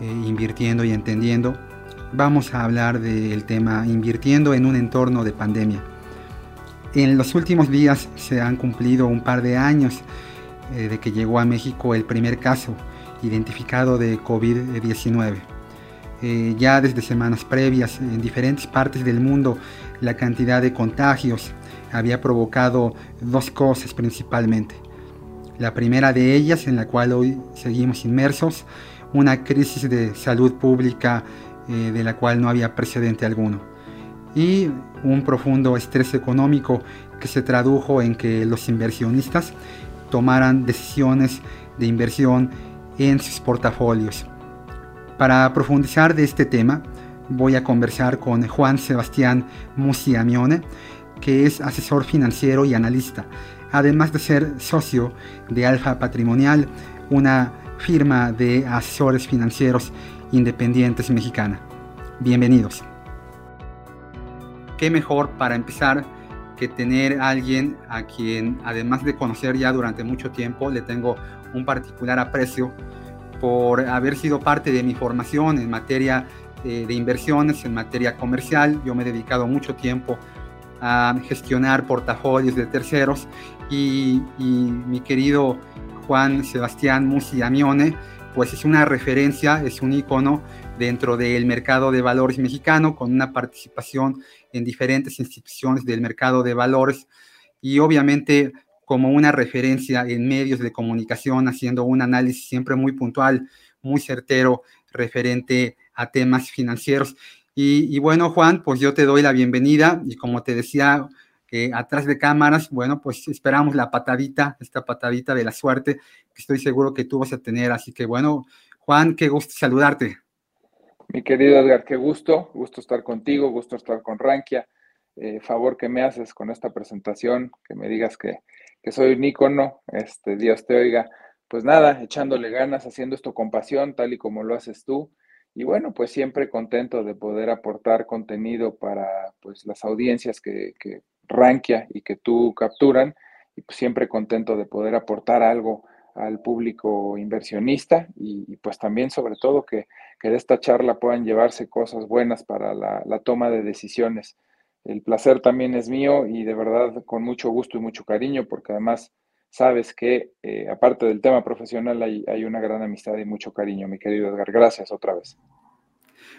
eh, Invirtiendo y Entendiendo, vamos a hablar del tema invirtiendo en un entorno de pandemia. En los últimos días se han cumplido un par de años eh, de que llegó a México el primer caso identificado de COVID-19. Eh, ya desde semanas previas en diferentes partes del mundo la cantidad de contagios había provocado dos cosas principalmente. La primera de ellas, en la cual hoy seguimos inmersos, una crisis de salud pública eh, de la cual no había precedente alguno. Y un profundo estrés económico que se tradujo en que los inversionistas tomaran decisiones de inversión en sus portafolios. Para profundizar de este tema, voy a conversar con Juan Sebastián Musiamione, que es asesor financiero y analista, además de ser socio de Alfa Patrimonial, una firma de asesores financieros independientes mexicana. Bienvenidos. ¿Qué mejor para empezar que tener a alguien a quien, además de conocer ya durante mucho tiempo, le tengo un particular aprecio por haber sido parte de mi formación en materia eh, de inversiones, en materia comercial. Yo me he dedicado mucho tiempo a gestionar portafolios de terceros y, mi querido Juan Sebastián Musi Amione, pues es una referencia, es un icono dentro del mercado de valores mexicano con una participación en diferentes instituciones del mercado de valores y obviamente como una referencia en medios de comunicación, haciendo un análisis siempre muy puntual, muy certero referente a temas financieros. Y, bueno, Juan, pues yo te doy la bienvenida y como te decía, que atrás de cámaras, bueno, pues esperamos la patadita, esta patadita de la suerte, que estoy seguro que tú vas a tener. Así que bueno, Juan, qué gusto saludarte. Mi querido Edgar, qué gusto, gusto estar contigo, gusto estar con Rankia. Eh, favor que me haces con esta presentación, que me digas que, que soy un ícono, este, Dios te oiga. Pues nada, echándole ganas, haciendo esto con pasión, tal y como lo haces tú. Y bueno, pues siempre contento de poder aportar contenido para pues, las audiencias que, que Y que tú capturan. Y pues siempre contento de poder aportar algo al público inversionista y, pues también sobre todo que, de esta charla puedan llevarse cosas buenas para la, toma de decisiones. El placer también es mío y de verdad con mucho gusto y mucho cariño porque además sabes que eh, aparte del tema profesional hay, hay, una gran amistad y mucho cariño, mi querido Edgar. Gracias otra vez.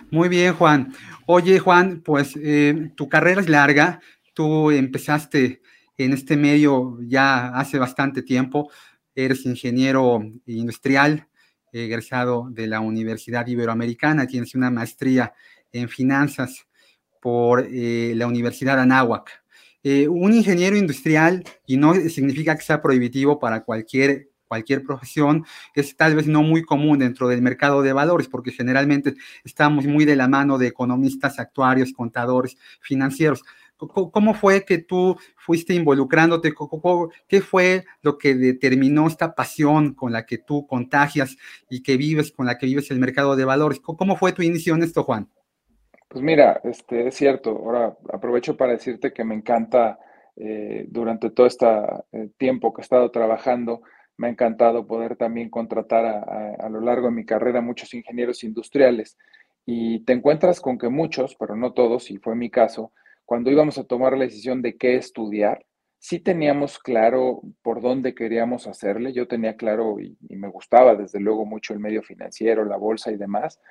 Muy bien, Juan. Oye, Juan, pues eh, tu carrera es larga. Tú empezaste en este medio ya hace bastante tiempo eres ingeniero industrial, egresado de la Universidad Iberoamericana, tienes una maestría en finanzas por eh, la Universidad Anáhuac. Eh, un ingeniero industrial, y no significa que sea prohibitivo para cualquier, cualquier profesión, es tal vez no muy común dentro del mercado de valores, porque generalmente estamos muy de la mano de economistas, actuarios, contadores, financieros. ¿Cómo fue que tú fuiste involucrándote? ¿Qué fue lo que determinó esta pasión con la que tú contagias y que vives, con la que vives el mercado de valores? ¿Cómo fue tu inicio en esto, Juan? Pues mira, este, es cierto. Ahora aprovecho para decirte que me encanta, eh, durante todo este tiempo que he estado trabajando, me ha encantado poder también contratar a, a lo largo de mi carrera muchos ingenieros industriales. Y te encuentras con que muchos, pero no todos, y fue mi caso, cuando íbamos a tomar la decisión de qué estudiar, sí teníamos claro por dónde queríamos hacerle. Yo tenía claro y, me gustaba desde luego mucho el medio financiero, la bolsa y demás,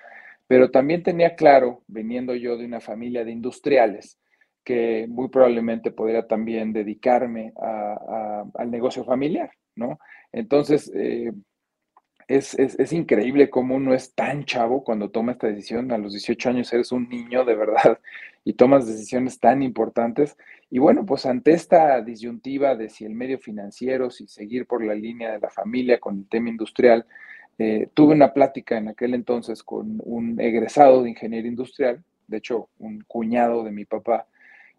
pero también tenía claro, viniendo yo de una familia de industriales, que muy probablemente podría también dedicarme al negocio familiar, ¿no? Entonces, eh, es, increíble cómo uno es tan chavo cuando toma esta decisión. A los 18 años eres un niño de verdad y tomas decisiones tan importantes. Y bueno, pues ante esta disyuntiva de si el medio financiero, si seguir por la línea de la familia con el tema industrial, eh, tuve una plática en aquel entonces con un egresado de ingeniería industrial, de hecho, un cuñado de mi papá,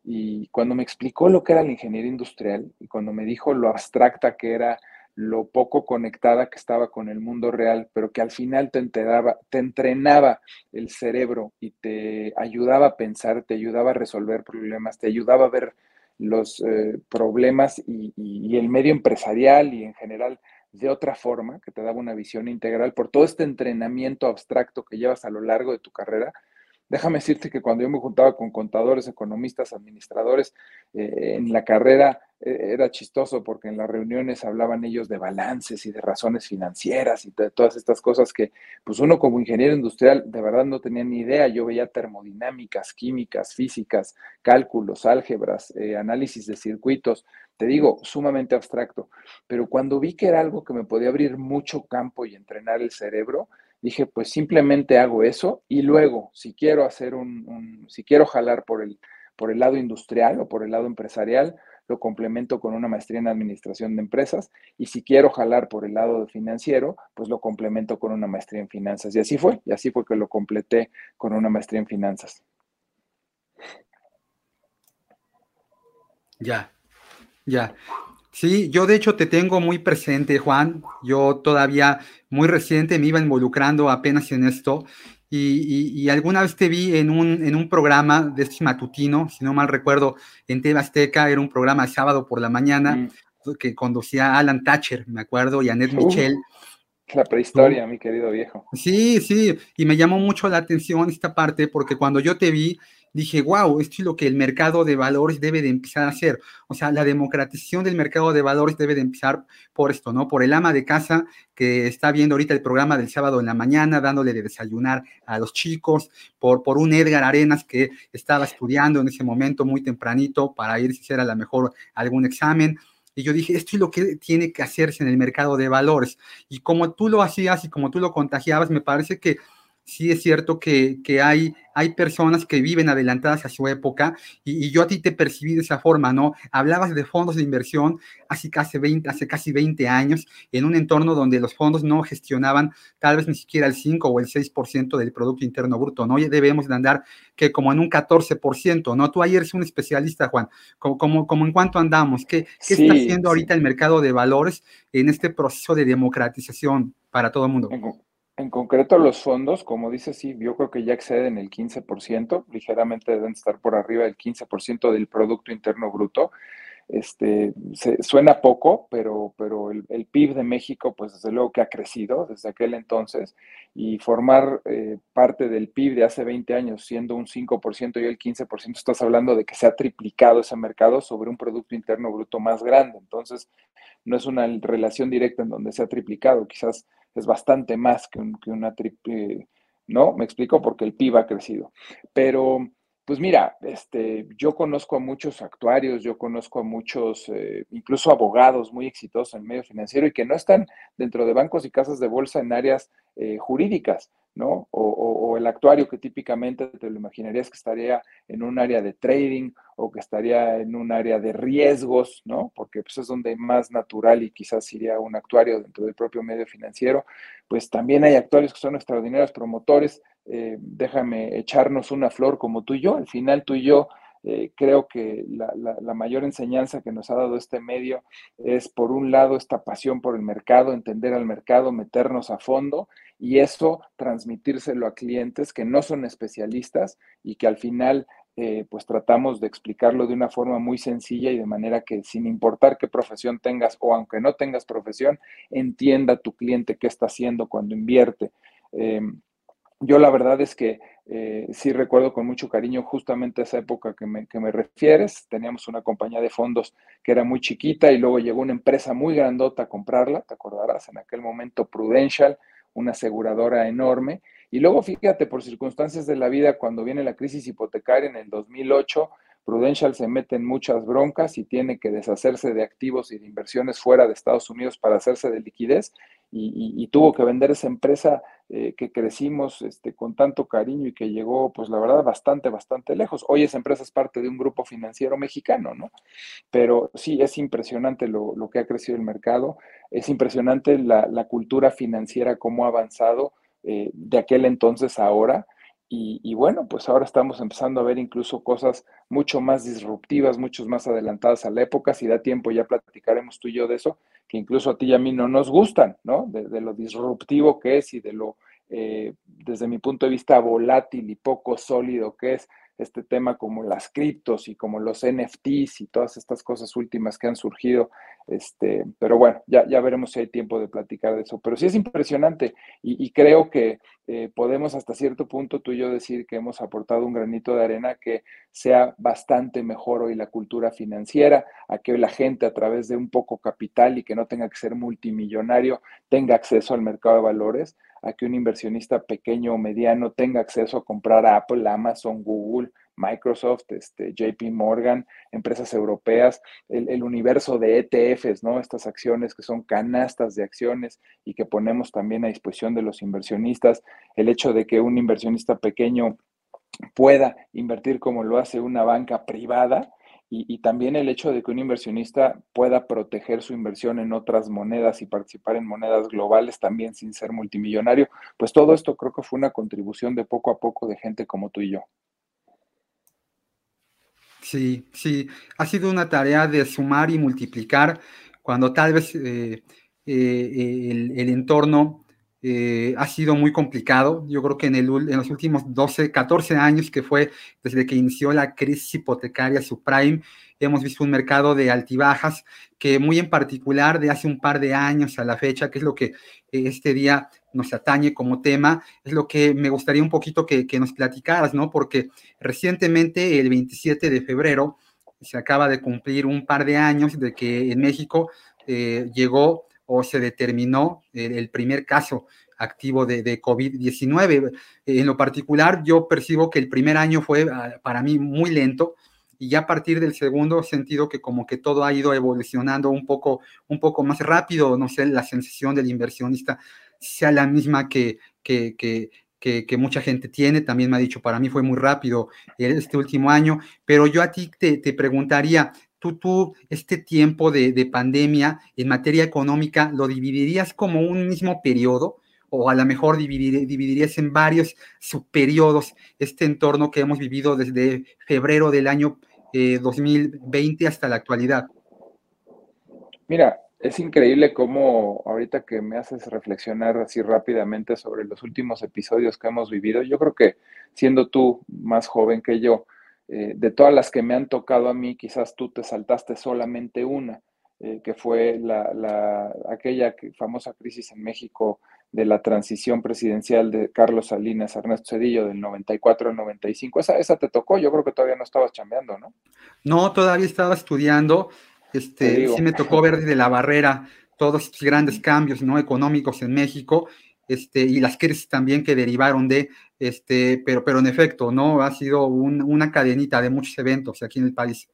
y cuando me explicó lo que era la ingeniería industrial y cuando me dijo lo abstracta que era, lo poco conectada que estaba con el mundo real, pero que al final te, enteraba, te entrenaba el cerebro y te ayudaba a pensar, te ayudaba a resolver problemas, te ayudaba a ver los eh, problemas y, el medio empresarial y en general de otra forma, que te daba una visión integral por todo este entrenamiento abstracto que llevas a lo largo de tu carrera, Déjame decirte que cuando yo me juntaba con contadores, economistas, administradores, eh, en la carrera eh, era chistoso porque en las reuniones hablaban ellos de balances y de razones financieras y de todas estas cosas que pues uno como ingeniero industrial de verdad no tenía ni idea. Yo veía termodinámicas, químicas, físicas, cálculos, álgebras, eh, análisis de circuitos, te digo, sumamente abstracto. Pero cuando vi que era algo que me podía abrir mucho campo y entrenar el cerebro, dije, pues simplemente hago eso y luego, si quiero hacer un, si quiero jalar por el, por el lado industrial o por el lado empresarial, lo complemento con una maestría en administración de empresas y si quiero jalar por el lado financiero, pues lo complemento con una maestría en finanzas. Y así fue, y así fue que lo completé con una maestría en finanzas. Ya, ya. Sí, yo de hecho te tengo muy presente, Juan. Yo todavía muy reciente me iba involucrando apenas en esto y, alguna vez te vi en un, en un programa de este matutino, si no mal recuerdo, en TV Azteca, era un programa sábado por la mañana mm. que conducía Alan Thatcher, me acuerdo, y Annette Michel. La prehistoria, mi querido viejo. Sí, sí, y me llamó mucho la atención esta parte porque cuando yo te vi, dije, wow, esto es lo que el mercado de valores debe de empezar a hacer. O sea, la democratización del mercado de valores debe de empezar por esto, ¿no? Por el ama de casa que está viendo ahorita el programa del sábado en la mañana, dándole de desayunar a los chicos, por, por un Edgar Arenas que estaba estudiando en ese momento muy tempranito para ir si era a lo mejor algún examen. Y yo dije, esto es lo que tiene que hacerse en el mercado de valores. Y como tú lo hacías y como tú lo contagiabas, me parece que sí es cierto que, hay, hay personas que viven adelantadas a su época y, yo a ti te percibí de esa forma, ¿no? Hablabas de fondos de inversión hace casi, 20, hace casi 20 años en un entorno donde los fondos no gestionaban tal vez ni siquiera el 5 o el 6% del Producto Interno Bruto, ¿no? Ya debemos de andar que como en un 14%, ¿no? Tú ayer eres un especialista, Juan, como, como, en cuánto andamos, ¿qué, qué está haciendo ahorita el mercado de valores en este proceso de democratización para todo el mundo? En concreto, los fondos, como dice, sí, yo creo que ya exceden el 15%, ligeramente deben estar por arriba del 15% del Producto Interno Bruto. Este, suena poco, pero, pero el, PIB de México, pues desde luego que ha crecido desde aquel entonces, y formar eh, parte del PIB de hace 20 años siendo un 5% y el 15%, estás hablando de que se ha triplicado ese mercado sobre un Producto Interno Bruto más grande. Entonces, no es una relación directa en donde se ha triplicado, quizás es bastante más que, una triple, ¿no? Me explico porque el PIB ha crecido. Pero, pues mira, este, yo conozco a muchos actuarios, yo conozco a muchos, eh, incluso abogados muy exitosos en medio financiero y que no están dentro de bancos y casas de bolsa en áreas eh, jurídicas, ¿no? O, el actuario que típicamente te lo imaginarías que estaría en un área de trading o que estaría en un área de riesgos, ¿no? Porque pues, es donde más natural y quizás iría un actuario dentro del propio medio financiero. Pues también hay actuarios que son extraordinarios promotores. Eh, déjame echarnos una flor como tú y yo. Al final tú y yo eh, creo que la, la, mayor enseñanza que nos ha dado este medio es, por un lado, esta pasión por el mercado, entender al mercado, meternos a fondo y eso transmitírselo a clientes que no son especialistas y que al final eh, pues tratamos de explicarlo de una forma muy sencilla y de manera que sin importar qué profesión tengas o aunque no tengas profesión, entienda tu cliente qué está haciendo cuando invierte. Em, yo la verdad es que eh, sí recuerdo con mucho cariño justamente esa época que me, que me, refieres. Teníamos una compañía de fondos que era muy chiquita y luego llegó una empresa muy grandota a comprarla, te acordarás, en aquel momento Prudential, una aseguradora enorme. Y luego fíjate, por circunstancias de la vida, cuando viene la crisis hipotecaria en el 2008, Prudential se mete en muchas broncas y tiene que deshacerse de activos y de inversiones fuera de Estados Unidos para hacerse de liquidez y, tuvo que vender esa empresa eh, que crecimos este, con tanto cariño y que llegó, pues la verdad, bastante, bastante lejos. Hoy esa empresa es parte de un grupo financiero mexicano, ¿no? Pero sí, es impresionante lo, que ha crecido el mercado, es impresionante la, cultura financiera, cómo ha avanzado eh, de aquel entonces a ahora. Y, bueno, pues ahora estamos empezando a ver incluso cosas mucho más disruptivas, mucho más adelantadas a la época. Si da tiempo, ya platicaremos tú y yo de eso, que incluso a ti y a mí no nos gustan, ¿no? De, lo disruptivo que es y de lo, eh, desde mi punto de vista, volátil y poco sólido que es este tema como las criptos y como los NFTs y todas estas cosas últimas que han surgido. Este, pero bueno, ya, ya veremos si hay tiempo de platicar de eso. Pero sí es impresionante y, creo que eh, podemos hasta cierto punto tú y yo decir que hemos aportado un granito de arena que sea bastante mejor hoy la cultura financiera, a que la gente a través de un poco capital y que no tenga que ser multimillonario tenga acceso al mercado de valores a que un inversionista pequeño o mediano tenga acceso a comprar a Apple, Amazon, Google, Microsoft, este, JP Morgan, empresas europeas, el, universo de ETFs, ¿no? Estas acciones que son canastas de acciones y que ponemos también a disposición de los inversionistas, el hecho de que un inversionista pequeño pueda invertir como lo hace una banca privada, y, también el hecho de que un inversionista pueda proteger su inversión en otras monedas y participar en monedas globales también sin ser multimillonario, pues todo esto creo que fue una contribución de poco a poco de gente como tú y yo. Sí, sí, ha sido una tarea de sumar y multiplicar cuando tal vez eh, eh, el, entorno eh, ha sido muy complicado. Yo creo que en, el, en, los últimos 12, 14 años que fue desde que inició la crisis hipotecaria subprime, hemos visto un mercado de altibajas que muy en particular de hace un par de años a la fecha, que es lo que este día nos atañe como tema, es lo que me gustaría un poquito que, que nos platicaras, ¿no? Porque recientemente, el 27 de febrero, se acaba de cumplir un par de años de que en México eh, llegó o se determinó el, primer caso activo de, de COVID-19. En lo particular, yo percibo que el primer año fue ah, para mí muy lento y ya a partir del segundo sentido que como que todo ha ido evolucionando un poco, un poco más rápido, no sé, la sensación del inversionista sea la misma que, que, que, que, mucha gente tiene. También me ha dicho, para mí fue muy rápido este último año, pero yo a ti te, te preguntaría, tú, tú, este tiempo de, pandemia en materia económica, ¿lo dividirías como un mismo periodo? O a lo mejor dividirías en varios subperiodos este entorno que hemos vivido desde febrero del año 2020 eh, hasta la actualidad. Mira, es increíble cómo ahorita que me haces reflexionar así rápidamente sobre los últimos episodios que hemos vivido, yo creo que siendo tú más joven que yo, eh, de todas las que me han tocado a mí, quizás tú te saltaste solamente una, eh, que fue la, aquella famosa crisis en México de la transición presidencial de Carlos Salinas, Ernesto Cedillo, del 94 al 95. Esa, esa te tocó, yo creo que todavía no estabas chambeando, ¿no? No, todavía estaba estudiando. Este, sí me tocó ver desde la barrera todos estos grandes cambios ¿no? económicos en México este, y las crisis también que derivaron de, este, pero, pero en efecto, ¿no? Ha sido una cadenita de muchos eventos aquí en el país.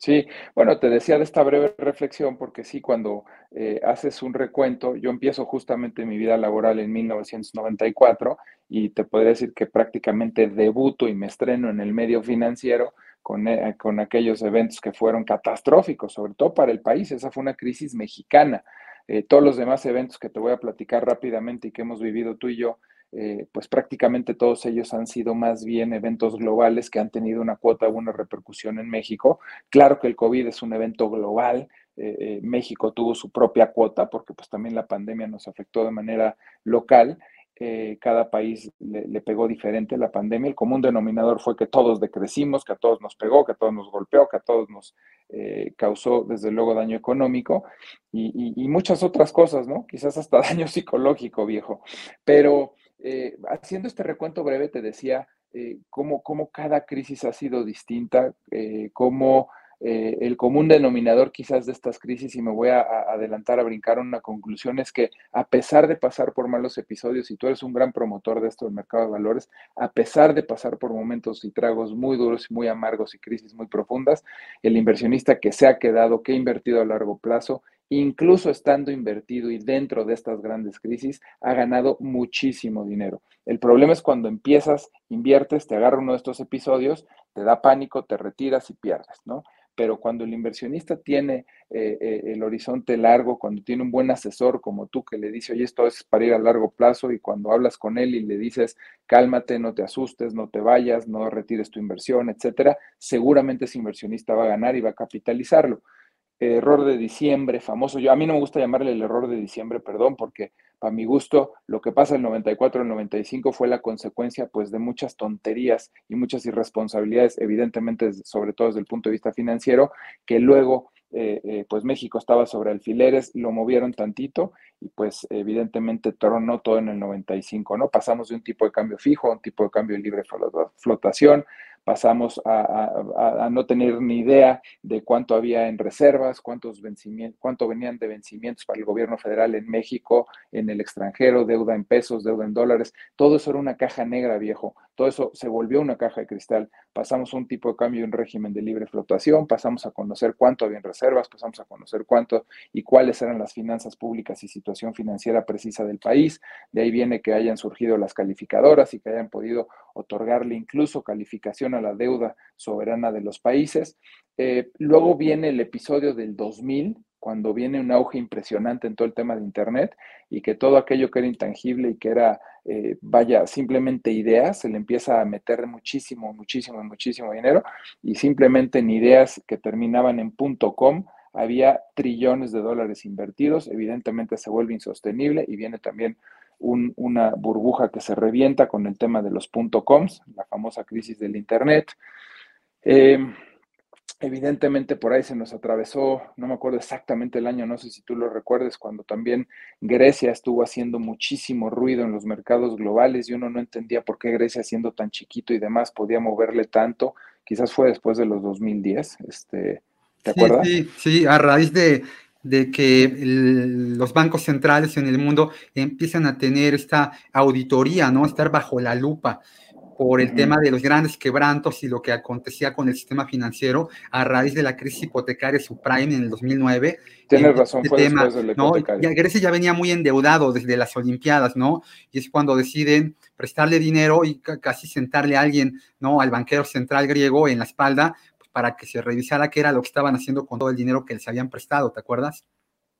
Sí, bueno, te decía de esta breve reflexión porque sí, cuando eh, haces un recuento, yo empiezo justamente mi vida laboral en 1994 y te podría decir que prácticamente debuto y me estreno en el medio financiero con, eh, con aquellos eventos que fueron catastróficos, sobre todo para el país. Esa fue una crisis mexicana. Eh, todos los demás eventos que te voy a platicar rápidamente y que hemos vivido tú y yo, eh, pues prácticamente todos ellos han sido más bien eventos globales que han tenido una cuota o una repercusión en México. Claro que el COVID es un evento global. Eh, México tuvo su propia cuota porque pues también la pandemia nos afectó de manera local eh, cada país le, pegó diferente la pandemia. El común denominador fue que todos decrecimos, que a todos nos pegó, que a todos nos golpeó, que a todos nos eh, causó desde luego daño económico y, muchas otras cosas, ¿no? Quizás hasta daño psicológico, viejo. Pero eh, haciendo este recuento breve te decía cómo, cómo, cada crisis ha sido distinta, cómo eh, el común denominador quizás de estas crisis, y me voy a, adelantar a brincar a una conclusión, es que a pesar de pasar por malos episodios, y tú eres un gran promotor de esto del mercado de valores, a pesar de pasar por momentos y tragos muy duros y muy amargos y crisis muy profundas, el inversionista que se ha quedado, que ha invertido a largo plazo incluso estando invertido y dentro de estas grandes crisis, ha ganado muchísimo dinero. El problema es cuando empiezas, inviertes, te agarra uno de estos episodios, te da pánico, te retiras y pierdes, ¿no? Pero cuando el inversionista tiene eh, eh, el horizonte largo, cuando tiene un buen asesor como tú que le dice, oye, esto es para ir a largo plazo, y cuando hablas con él y le dices, cálmate, no te asustes, no te vayas, no retires tu inversión, etcétera, seguramente ese inversionista va a ganar y va a capitalizarlo error de diciembre, famoso. Yo, a mí no me gusta llamarle el error de diciembre, perdón, porque para mi gusto lo que pasa el 94, el 95 fue la consecuencia pues de muchas tonterías y muchas irresponsabilidades, evidentemente sobre todo desde el punto de vista financiero, que luego eh, eh, pues México estaba sobre alfileres, lo movieron tantito y pues evidentemente tronó todo en el 95, ¿no? Pasamos de un tipo de cambio fijo a un tipo de cambio libre flotación, pasamos a, no tener ni idea de cuánto había en reservas, cuántos vencimientos, cuánto venían de vencimientos para el gobierno federal en México, en el extranjero, deuda en pesos, deuda en dólares. Todo eso era una caja negra, viejo. Todo eso se volvió una caja de cristal. Pasamos un tipo de cambio y un régimen de libre fluctuación, pasamos a conocer cuánto había en reservas, pasamos a conocer cuánto y cuáles eran las finanzas públicas y situación financiera precisa del país. De ahí viene que hayan surgido las calificadoras y que hayan podido otorgarle incluso calificación a la deuda soberana de los países. Eh, luego viene el episodio del 2000, cuando viene un auge impresionante en todo el tema de Internet y que todo aquello que era intangible y que era, eh, vaya, simplemente ideas, se le empieza a meter muchísimo, muchísimo, muchísimo dinero y simplemente en ideas que terminaban en .com había trillones de dólares invertidos, evidentemente se vuelve insostenible y viene también una burbuja que se revienta con el tema de los .coms, la famosa crisis del Internet. Em, evidentemente por ahí se nos atravesó, no me acuerdo exactamente el año, no sé si tú lo recuerdes, cuando también Grecia estuvo haciendo muchísimo ruido en los mercados globales y uno no entendía por qué Grecia siendo tan chiquito y demás podía moverle tanto. Quizás fue después de los 2010, este, ¿te acuerdas? Sí, sí, a raíz de de que los bancos centrales en el mundo empiezan a tener esta auditoría, ¿no? Estar bajo la lupa por el tema de los grandes quebrantos y lo que acontecía con el sistema financiero a raíz de la crisis hipotecaria subprime en el 2009. Tienes razón, fue tema, de ¿no? Ya Grecia ya venía muy endeudado desde las Olimpiadas, ¿no? Y es cuando deciden prestarle dinero y casi sentarle a alguien, ¿no? Al banquero central griego en la espalda para que se revisara qué era lo que estaban haciendo con todo el dinero que les habían prestado, ¿te acuerdas?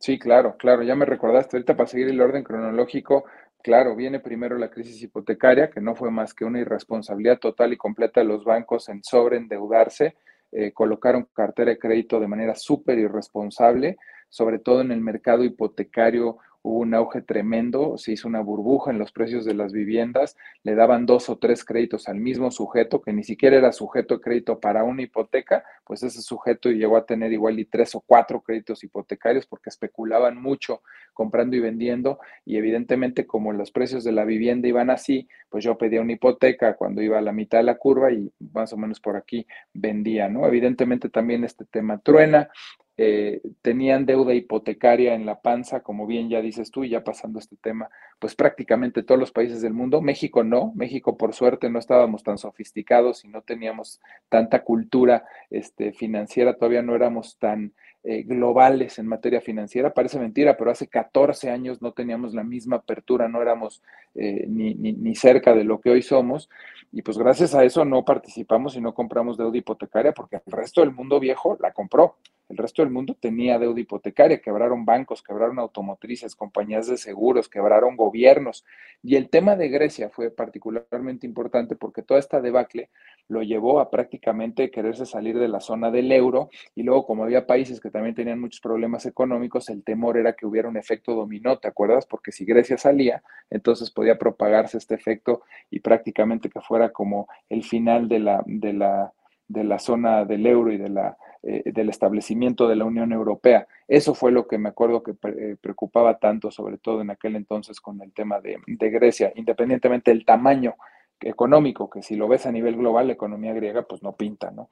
Sí, claro, claro, ya me recordaste. Ahorita para seguir el orden cronológico, claro, viene primero la crisis hipotecaria, que no fue más que una irresponsabilidad total y completa de los bancos en sobreendeudarse, eh, colocaron cartera de crédito de manera súper irresponsable, sobre todo en el mercado hipotecario hubo un auge tremendo, se hizo una burbuja en los precios de las viviendas, le daban dos o tres créditos al mismo sujeto, que ni siquiera era sujeto de crédito para una hipoteca, pues ese sujeto llegó a tener igual y tres o cuatro créditos hipotecarios porque especulaban mucho comprando y vendiendo y evidentemente como los precios de la vivienda iban así, pues yo pedía una hipoteca cuando iba a la mitad de la curva y más o menos por aquí vendía, ¿no? Evidentemente también este tema truena, eh, tenían deuda hipotecaria en la panza, como bien ya dices tú, y ya pasando este tema, pues prácticamente todos los países del mundo. México no, México por suerte no estábamos tan sofisticados y no teníamos tanta cultura este, financiera, todavía no éramos tan eh, globales en materia financiera. Parece mentira, pero hace 14 años no teníamos la misma apertura, no éramos eh, ni, ni, ni, cerca de lo que hoy somos. Y pues gracias a eso no participamos y no compramos deuda hipotecaria porque el resto del mundo viejo la compró. El resto del mundo tenía deuda hipotecaria, quebraron bancos, quebraron automotrices, compañías de seguros, quebraron gobiernos. Y el tema de Grecia fue particularmente importante porque toda esta debacle lo llevó a prácticamente quererse salir de la zona del euro y luego como había países que también tenían muchos problemas económicos, el temor era que hubiera un efecto dominó, ¿te acuerdas? Porque si Grecia salía, entonces podía propagarse este efecto y prácticamente que fuera como el final de la, de la, de la zona del euro y de la eh, del establecimiento de la Unión Europea. Eso fue lo que me acuerdo que eh, preocupaba tanto, sobre todo en aquel entonces con el tema de, Grecia, independientemente del tamaño económico, que si lo ves a nivel global, la economía griega pues no pinta, ¿no?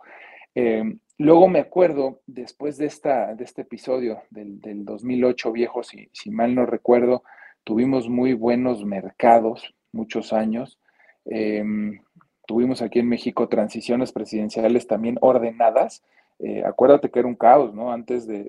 Eh, luego me acuerdo, después de, esta, de este episodio del, 2008 viejo, si, si, mal no recuerdo, tuvimos muy buenos mercados, muchos años. Tuvimos aquí en México transiciones presidenciales también ordenadas, eh, acuérdate que era un caos, ¿no? Antes de,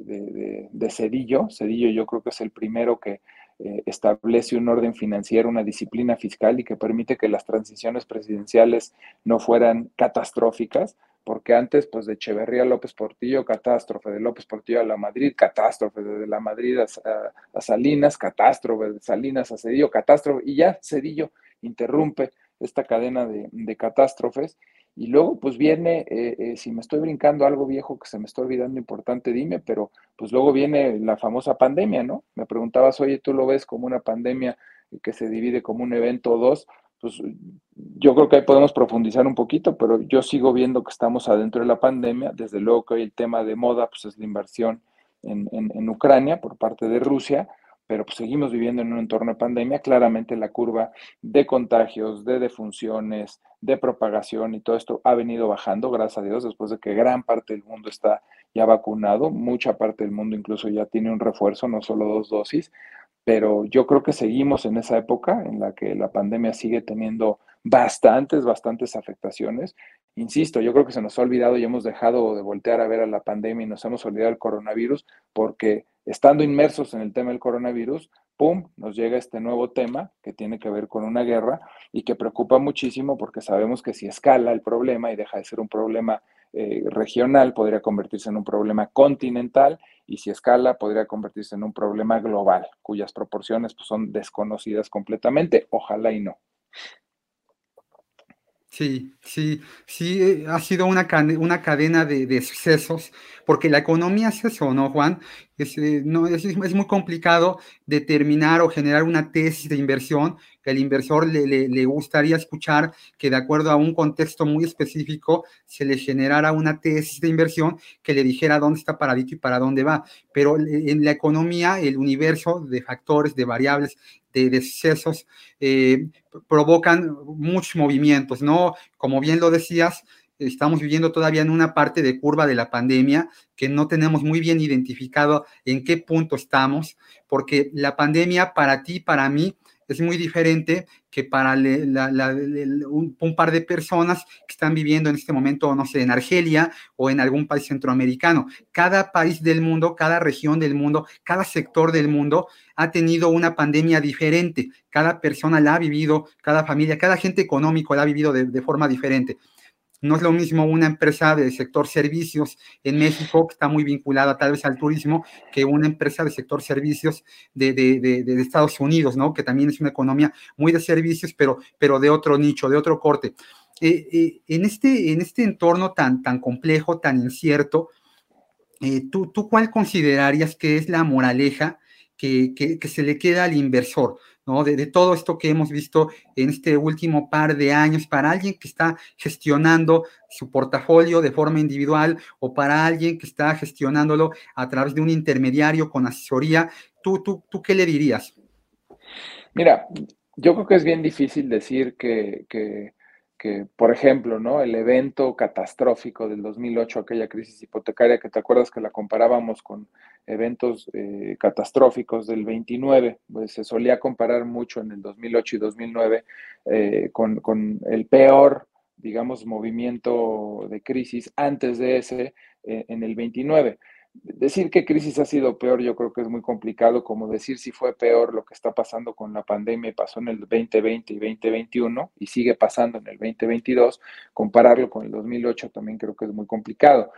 de, Cedillo, Cedillo yo creo que es el primero que eh, establece un orden financiero, una disciplina fiscal y que permite que las transiciones presidenciales no fueran catastróficas, porque antes, pues de Echeverría a López Portillo, catástrofe, de López Portillo a la Madrid, catástrofe, de la Madrid a, Salinas, catástrofe, de Salinas a Cedillo, catástrofe, y ya Cedillo interrumpe esta cadena de, de catástrofes y luego, pues viene, eh, eh, si me estoy brincando algo viejo que se me está olvidando importante, dime, pero pues luego viene la famosa pandemia, ¿no? Me preguntabas, oye, ¿tú lo ves como una pandemia que se divide como un evento o dos? Pues yo creo que ahí podemos profundizar un poquito, pero yo sigo viendo que estamos adentro de la pandemia. Desde luego que hoy el tema de moda, pues es la inversión en, en Ucrania por parte de Rusia pero pues seguimos viviendo en un entorno de pandemia, claramente la curva de contagios, de defunciones, de propagación y todo esto ha venido bajando, gracias a Dios, después de que gran parte del mundo está ya vacunado, mucha parte del mundo incluso ya tiene un refuerzo, no solo dos dosis, pero yo creo que seguimos en esa época en la que la pandemia sigue teniendo bastantes, bastantes afectaciones. Insisto, yo creo que se nos ha olvidado y hemos dejado de voltear a ver a la pandemia y nos hemos olvidado del coronavirus porque estando inmersos en el tema del coronavirus, ¡pum!, nos llega este nuevo tema que tiene que ver con una guerra y que preocupa muchísimo porque sabemos que si escala el problema y deja de ser un problema eh, regional, podría convertirse en un problema continental y si escala, podría convertirse en un problema global, cuyas proporciones pues, son desconocidas completamente. Ojalá y no. Sí, sí, sí, eh, ha sido una, una cadena de, de, sucesos, porque la economía es eso, ¿no, Juan? Es, eh, no, es, es, muy complicado determinar o generar una tesis de inversión que al inversor le, le, le, gustaría escuchar que de acuerdo a un contexto muy específico se le generara una tesis de inversión que le dijera dónde está paradito y para dónde va. Pero en la economía, el universo de factores, de variables, de, de sucesos, eh, provocan muchos movimientos, ¿no? Como bien lo decías, estamos viviendo todavía en una parte de curva de la pandemia que no tenemos muy bien identificado en qué punto estamos, porque la pandemia para ti, para mí, es muy diferente que para un, par de personas que están viviendo en este momento, no sé, en Argelia o en algún país centroamericano. Cada país del mundo, cada región del mundo, cada sector del mundo ha tenido una pandemia diferente. Cada persona la ha vivido, cada familia, cada agente económico la ha vivido de forma diferente. No es lo mismo una empresa del sector servicios en México, que está muy vinculada tal vez al turismo, que una empresa del sector servicios de, de, de, Estados Unidos, ¿no? Que también es una economía muy de servicios, pero, pero de otro nicho, de otro corte. Eh, eh, en, este, en este entorno tan, tan complejo, tan incierto, eh, ¿tú, ¿tú cuál considerarías que es la moraleja que, que, que se le queda al inversor? De, todo esto que hemos visto en este último par de años para alguien que está gestionando su portafolio de forma individual o para alguien que está gestionándolo a través de un intermediario con asesoría, ¿tú, tú, tú qué le dirías? Mira, yo creo que es bien difícil decir que, que que, por ejemplo, ¿no? El evento catastrófico del 2008, aquella crisis hipotecaria que te acuerdas que la comparábamos con eventos eh, catastróficos del 29, pues se solía comparar mucho en el 2008 y 2009 eh, con, con, el peor, digamos, movimiento de crisis antes de ese eh, en el 29 decir qué crisis ha sido peor, yo creo que es muy complicado, como decir si fue peor lo que está pasando con la pandemia, pasó en el 2020 y 2021 y sigue pasando en el 2022, compararlo con el 2008 también creo que es muy complicado.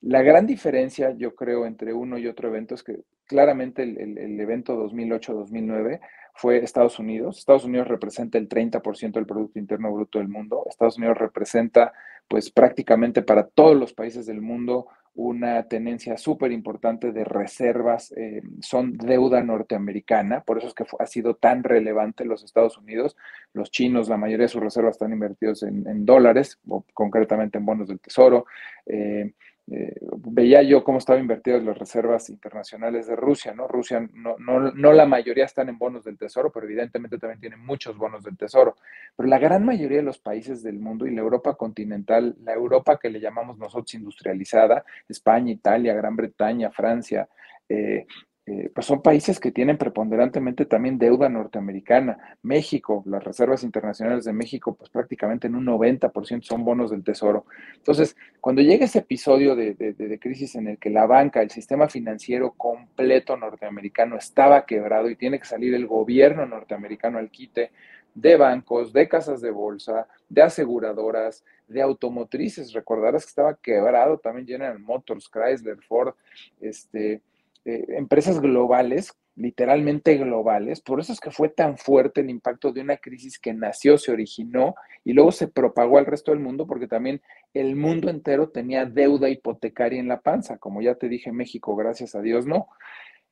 La gran diferencia, yo creo, entre uno y otro evento es que claramente el, el evento 2008-2009 fue Estados Unidos. Estados Unidos representa el 30% del Producto Interno Bruto del mundo. Estados Unidos representa, pues prácticamente para todos los países del mundo, una tenencia súper importante de reservas, eh, son deuda norteamericana, por eso es que ha sido tan relevante los Estados Unidos. Los chinos, la mayoría de sus reservas están invertidos en, dólares, o concretamente en bonos del tesoro. Eh, eh, veía yo cómo estaban invertidas las reservas internacionales de Rusia, ¿no? Rusia, no, no, la mayoría están en bonos del tesoro, pero evidentemente también tienen muchos bonos del tesoro. Pero la gran mayoría de los países del mundo y la Europa continental, la Europa que le llamamos nosotros industrializada, España, Italia, Gran Bretaña, Francia, eh, eh, pues son países que tienen preponderantemente también deuda norteamericana. México, las reservas internacionales de México, pues prácticamente en un 90% son bonos del tesoro. Entonces, cuando llega ese episodio de, de, crisis en el que la banca, el sistema financiero completo norteamericano estaba quebrado y tiene que salir el gobierno norteamericano al quite de bancos, de casas de bolsa, de aseguradoras, de automotrices. Recordarás que estaba quebrado también General Motors, Chrysler, Ford, este, eh, empresas globales, literalmente globales. Por eso es que fue tan fuerte el impacto de una crisis que nació, se originó y luego se propagó al resto del mundo porque también el mundo entero tenía deuda hipotecaria en la panza. Como ya te dije, México, gracias a Dios, no.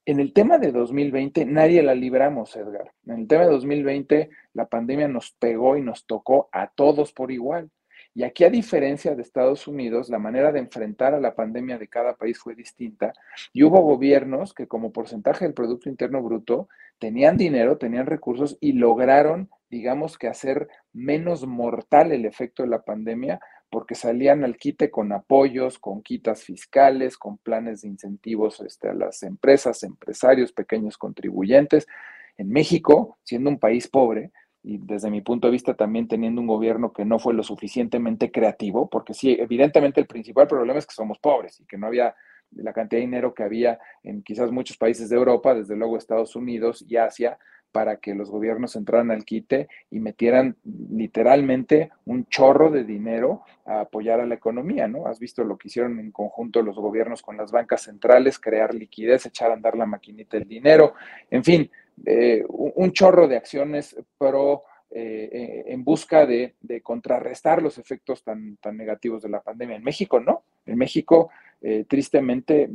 En el tema de 2020, nadie la libramos, Edgar. En el tema de 2020, la pandemia nos pegó y nos tocó a todos por igual. Y aquí, a diferencia de Estados Unidos, la manera de enfrentar a la pandemia de cada país fue distinta. Y hubo gobiernos que como porcentaje del Producto Interno Bruto tenían dinero, tenían recursos y lograron, digamos que hacer menos mortal el efecto de la pandemia porque salían al quite con apoyos, con quitas fiscales, con planes de incentivos este, a las empresas, empresarios, pequeños contribuyentes. En México, siendo un país pobre, y desde mi punto de vista también teniendo un gobierno que no fue lo suficientemente creativo, porque sí, evidentemente el principal problema es que somos pobres y que no había la cantidad de dinero que había en quizás muchos países de Europa, desde luego Estados Unidos y Asia, para que los gobiernos entraran al quite y metieran literalmente un chorro de dinero a apoyar a la economía, ¿no? Has visto lo que hicieron en conjunto los gobiernos con las bancas centrales, crear liquidez, echar a andar la maquinita del dinero, en fin, eh, un chorro de acciones pro eh, eh, en busca de, contrarrestar los efectos tan, tan negativos de la pandemia. En México no. En México, tristemente,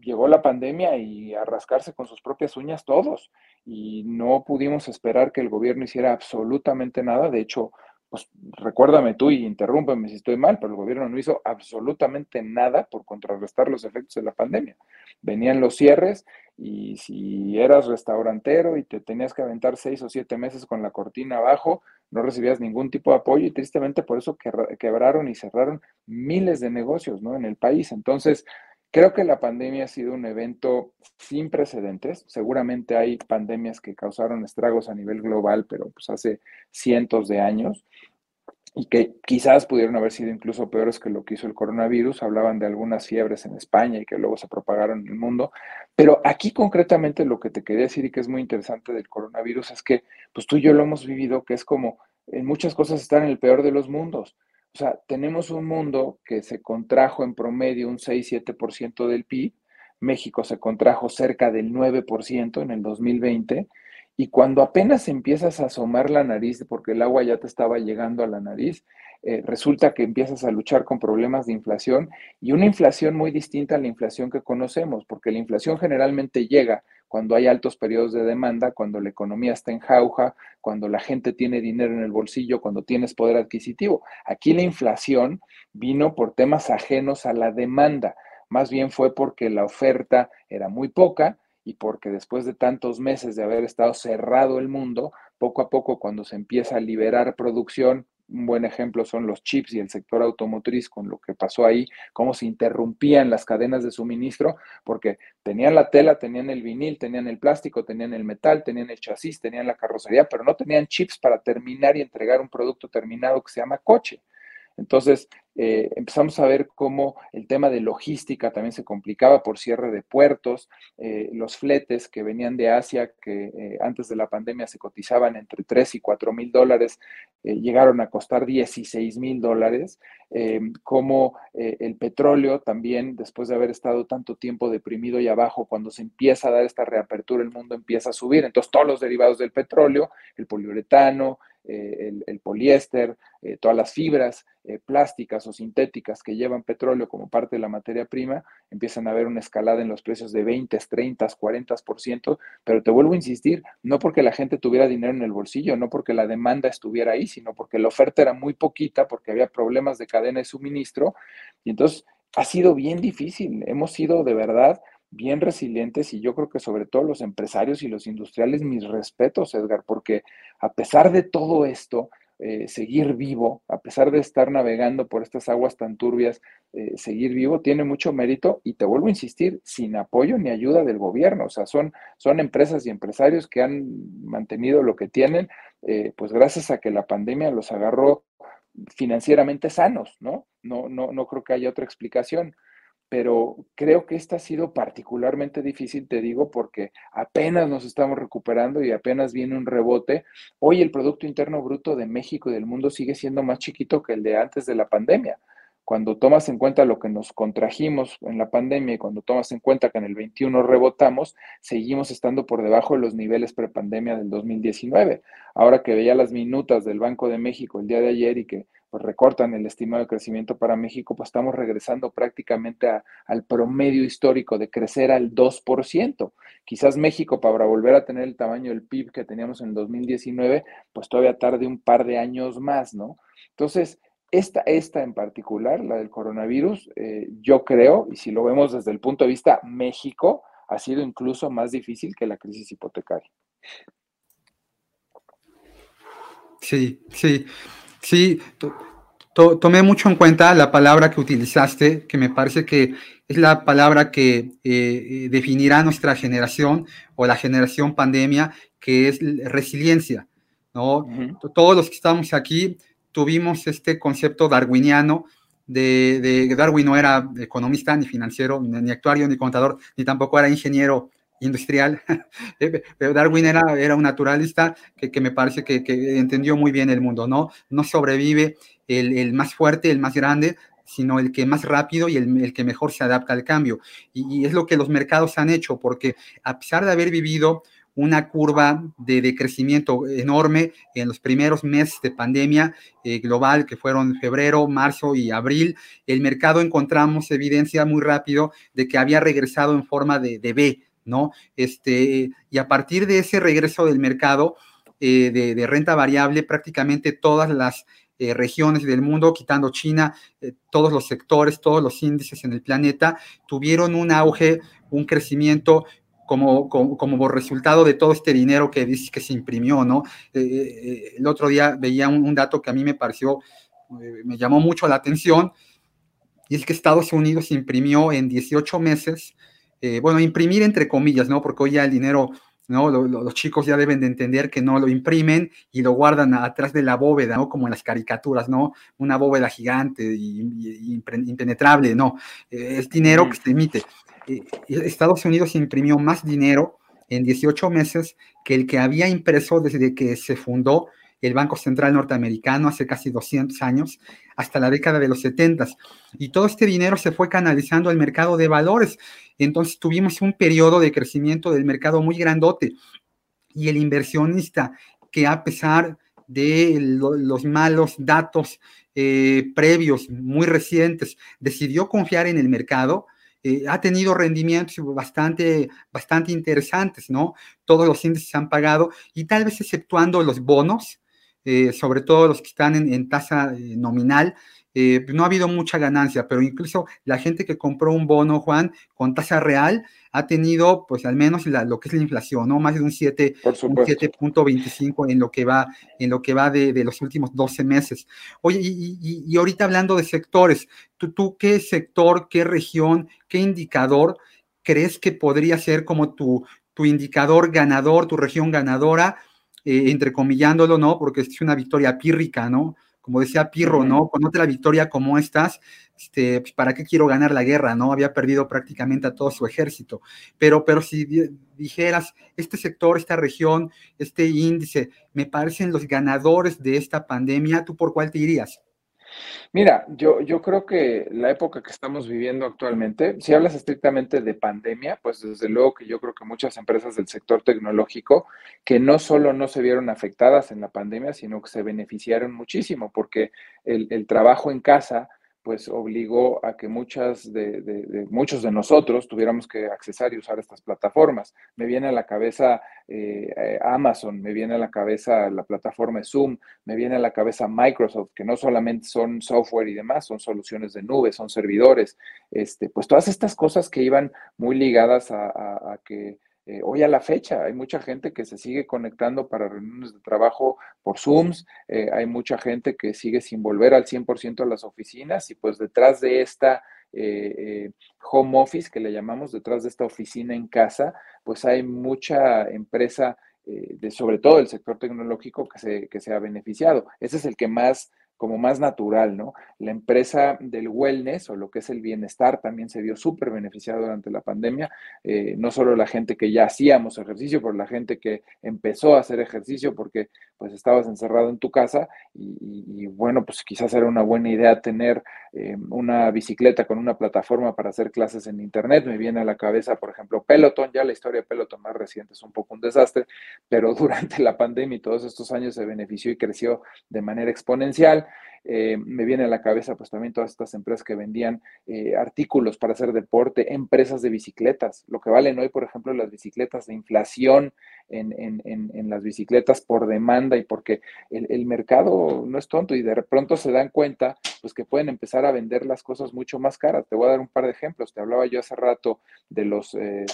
llegó la pandemia y a rascarse con sus propias uñas todos. Y no pudimos esperar que el gobierno hiciera absolutamente nada. De hecho, pues recuérdame tú y interrúmpeme si estoy mal, pero el gobierno no hizo absolutamente nada por contrarrestar los efectos de la pandemia. Venían los cierres y si eras restaurantero y te tenías que aventar seis o siete meses con la cortina abajo, no recibías ningún tipo de apoyo y tristemente por eso quebraron y cerraron miles de negocios ¿no? en el país. Entonces, Creo que la pandemia ha sido un evento sin precedentes. Seguramente hay pandemias que causaron estragos a nivel global, pero pues hace cientos de años y que quizás pudieron haber sido incluso peores que lo que hizo el coronavirus. Hablaban de algunas fiebres en España y que luego se propagaron en el mundo. Pero aquí concretamente lo que te quería decir y que es muy interesante del coronavirus es que pues tú y yo lo hemos vivido, que es como en muchas cosas están en el peor de los mundos. O sea, tenemos un mundo que se contrajo en promedio un 6-7% del PIB, México se contrajo cerca del 9% en el 2020, y cuando apenas empiezas a asomar la nariz, porque el agua ya te estaba llegando a la nariz, eh, resulta que empiezas a luchar con problemas de inflación y una inflación muy distinta a la inflación que conocemos, porque la inflación generalmente llega cuando hay altos periodos de demanda, cuando la economía está en jauja, cuando la gente tiene dinero en el bolsillo, cuando tienes poder adquisitivo. Aquí la inflación vino por temas ajenos a la demanda, más bien fue porque la oferta era muy poca y porque después de tantos meses de haber estado cerrado el mundo, poco a poco cuando se empieza a liberar producción, un buen ejemplo son los chips y el sector automotriz con lo que pasó ahí, cómo se interrumpían las cadenas de suministro, porque tenían la tela, tenían el vinil, tenían el plástico, tenían el metal, tenían el chasis, tenían la carrocería, pero no tenían chips para terminar y entregar un producto terminado que se llama coche. Entonces, eh, empezamos a ver cómo el tema de logística también se complicaba por cierre de puertos, eh, los fletes que venían de Asia, que eh, antes de la pandemia se cotizaban entre 3 y 4 mil dólares, llegaron a costar 16 mil dólares, como el petróleo también, después de haber estado tanto tiempo deprimido y abajo, cuando se empieza a dar esta reapertura, el mundo empieza a subir. Entonces, todos los derivados del petróleo, el poliuretano, el, poliéster, todas las fibras plásticas sintéticas que llevan petróleo como parte de la materia prima, empiezan a haber una escalada en los precios de 20, 30, 40%, pero te vuelvo a insistir, no porque la gente tuviera dinero en el bolsillo, no porque la demanda estuviera ahí, sino porque la oferta era muy poquita, porque había problemas de cadena de suministro, y entonces ha sido bien difícil, hemos sido de verdad bien resilientes y yo creo que sobre todo los empresarios y los industriales, mis respetos, Edgar, porque a pesar de todo esto, eh, seguir vivo, a pesar de estar navegando por estas aguas tan turbias, eh, seguir vivo tiene mucho mérito y te vuelvo a insistir, sin apoyo ni ayuda del gobierno. O sea, son, son empresas y empresarios que han mantenido lo que tienen, eh, pues gracias a que la pandemia los agarró financieramente sanos, ¿no? No, no, no creo que haya otra explicación pero creo que esta ha sido particularmente difícil, te digo, porque apenas nos estamos recuperando y apenas viene un rebote. Hoy el Producto Interno Bruto de México y del mundo sigue siendo más chiquito que el de antes de la pandemia. Cuando tomas en cuenta lo que nos contrajimos en la pandemia y cuando tomas en cuenta que en el 21 rebotamos, seguimos estando por debajo de los niveles prepandemia del 2019. Ahora que veía las minutas del Banco de México el día de ayer y que pues recortan el estimado de crecimiento para México, pues estamos regresando prácticamente al promedio histórico de crecer al 2%. Quizás México, para volver a tener el tamaño del PIB que teníamos en el 2019, pues todavía tarde un par de años más, ¿no? Entonces, esta, esta en particular, la del coronavirus, eh, yo creo, y si lo vemos desde el punto de vista México, ha sido incluso más difícil que la crisis hipotecaria. Sí, sí. Sí, tomé mucho en cuenta la palabra que utilizaste, que me parece que es la palabra que eh, eh, definirá nuestra generación o la generación pandemia, que es resiliencia. ¿no? Todos los que estamos aquí tuvimos este concepto darwiniano de, de, Darwin no era economista, ni financiero, ni actuario, ni contador, ni tampoco era ingeniero industrial, eh, pero Darwin era, era un naturalista que, me parece que, entendió muy bien el mundo, ¿no? No sobrevive el, más fuerte, el más grande, sino el que más rápido y el, que mejor se adapta al cambio. Y, es lo que los mercados han hecho, porque a pesar de haber vivido una curva de, crecimiento enorme en los primeros meses de pandemia eh, global, que fueron febrero, marzo y abril, el mercado encontramos evidencia muy rápido de que había regresado en forma de, de V, ¿no? Este, y a partir de ese regreso del mercado eh, de, renta variable, prácticamente todas las eh, regiones del mundo, quitando China, eh, todos los sectores, todos los índices en el planeta, tuvieron un auge, un crecimiento como, como, resultado de todo este dinero que, que se imprimió, ¿no? el otro día veía un, un, dato que a mí me pareció, me llamó mucho la atención, y es que Estados Unidos imprimió en 18 meses eh, bueno, imprimir entre comillas, ¿no? Porque hoy ya el dinero, ¿no? los chicos ya deben de entender que no lo imprimen y lo guardan atrás de la bóveda, ¿no? Como en las caricaturas, ¿no? Una bóveda gigante y, impenetrable, no. Eh, es dinero que se emite. Eh, Estados Unidos imprimió más dinero en 18 meses que el que había impreso desde que se fundó el Banco Central norteamericano hace casi 200 años, hasta la década de los 70. Y todo este dinero se fue canalizando al mercado de valores. Entonces tuvimos un periodo de crecimiento del mercado muy grandote. Y el inversionista que a pesar de los malos datos eh, previos, muy recientes, decidió confiar en el mercado, eh, ha tenido rendimientos bastante, bastante interesantes, ¿no? Todos los índices han pagado y tal vez exceptuando los bonos, eh, sobre todo los que están en, tasa eh, nominal, eh, no ha habido mucha ganancia, pero incluso la gente que compró un bono, Juan, con tasa real, ha tenido, pues al menos lo que es la inflación, ¿no? Más de un 7.25 en lo que va, en lo que va de, los últimos 12 meses. Oye, y, ahorita hablando de sectores, ¿tú, ¿tú, qué sector, qué región, qué indicador crees que podría ser como tu, tu indicador ganador, tu región ganadora eh, entrecomillándolo, ¿no? Porque es una victoria pírrica, ¿no? Como decía Pirro, ¿no? Con otra victoria como estas, este, pues, ¿para qué quiero ganar la guerra, no? Había perdido prácticamente a todo su ejército. Pero, pero si dijeras, este sector, esta región, este índice, me parecen los ganadores de esta pandemia, ¿tú por cuál te irías? Mira, yo, yo creo que la época que estamos viviendo actualmente, si hablas estrictamente de pandemia, pues desde luego que yo creo que muchas empresas del sector tecnológico que no solo no se vieron afectadas en la pandemia, sino que se beneficiaron muchísimo porque el, el trabajo en casa pues obligó a que muchas de, muchos de nosotros tuviéramos que accesar y usar estas plataformas. Me viene a la cabeza eh, eh, Amazon, me viene a la cabeza la plataforma Zoom, me viene a la cabeza Microsoft, que no solamente son software y demás, son soluciones de nube, son servidores, este, pues todas estas cosas que iban muy ligadas a, que eh, hoy a la fecha hay mucha gente que se sigue conectando para reuniones de trabajo por Zooms, eh, hay mucha gente que sigue sin volver al 100% a las oficinas y pues detrás de esta eh, home office que le llamamos, detrás de esta oficina en casa, pues hay mucha empresa de sobre todo el sector tecnológico que se, que se ha beneficiado. Ese es el que más como más natural, ¿no? La empresa del wellness o lo que es el bienestar también se vio súper beneficiado durante la pandemia, eh, no solo la gente que ya hacíamos ejercicio, pero la gente que empezó a hacer ejercicio porque pues estabas encerrado en tu casa y, bueno, pues quizás era una buena idea tener eh, una bicicleta con una plataforma para hacer clases en internet. Me viene a la cabeza, por ejemplo, Peloton, ya la historia de Peloton más reciente es un poco un desastre, pero durante la pandemia y todos estos años se benefició y creció de manera exponencial. Eh, me viene a la cabeza pues también todas estas empresas que vendían eh, artículos para hacer deporte, empresas de bicicletas, lo que valen hoy, por ejemplo, las bicicletas de inflación en, las bicicletas por demanda y porque el, mercado no es tonto y de pronto se dan cuenta pues que pueden empezar a vender las cosas mucho más caras. Te voy a dar un par de ejemplos. Te hablaba yo hace rato de los... Eh,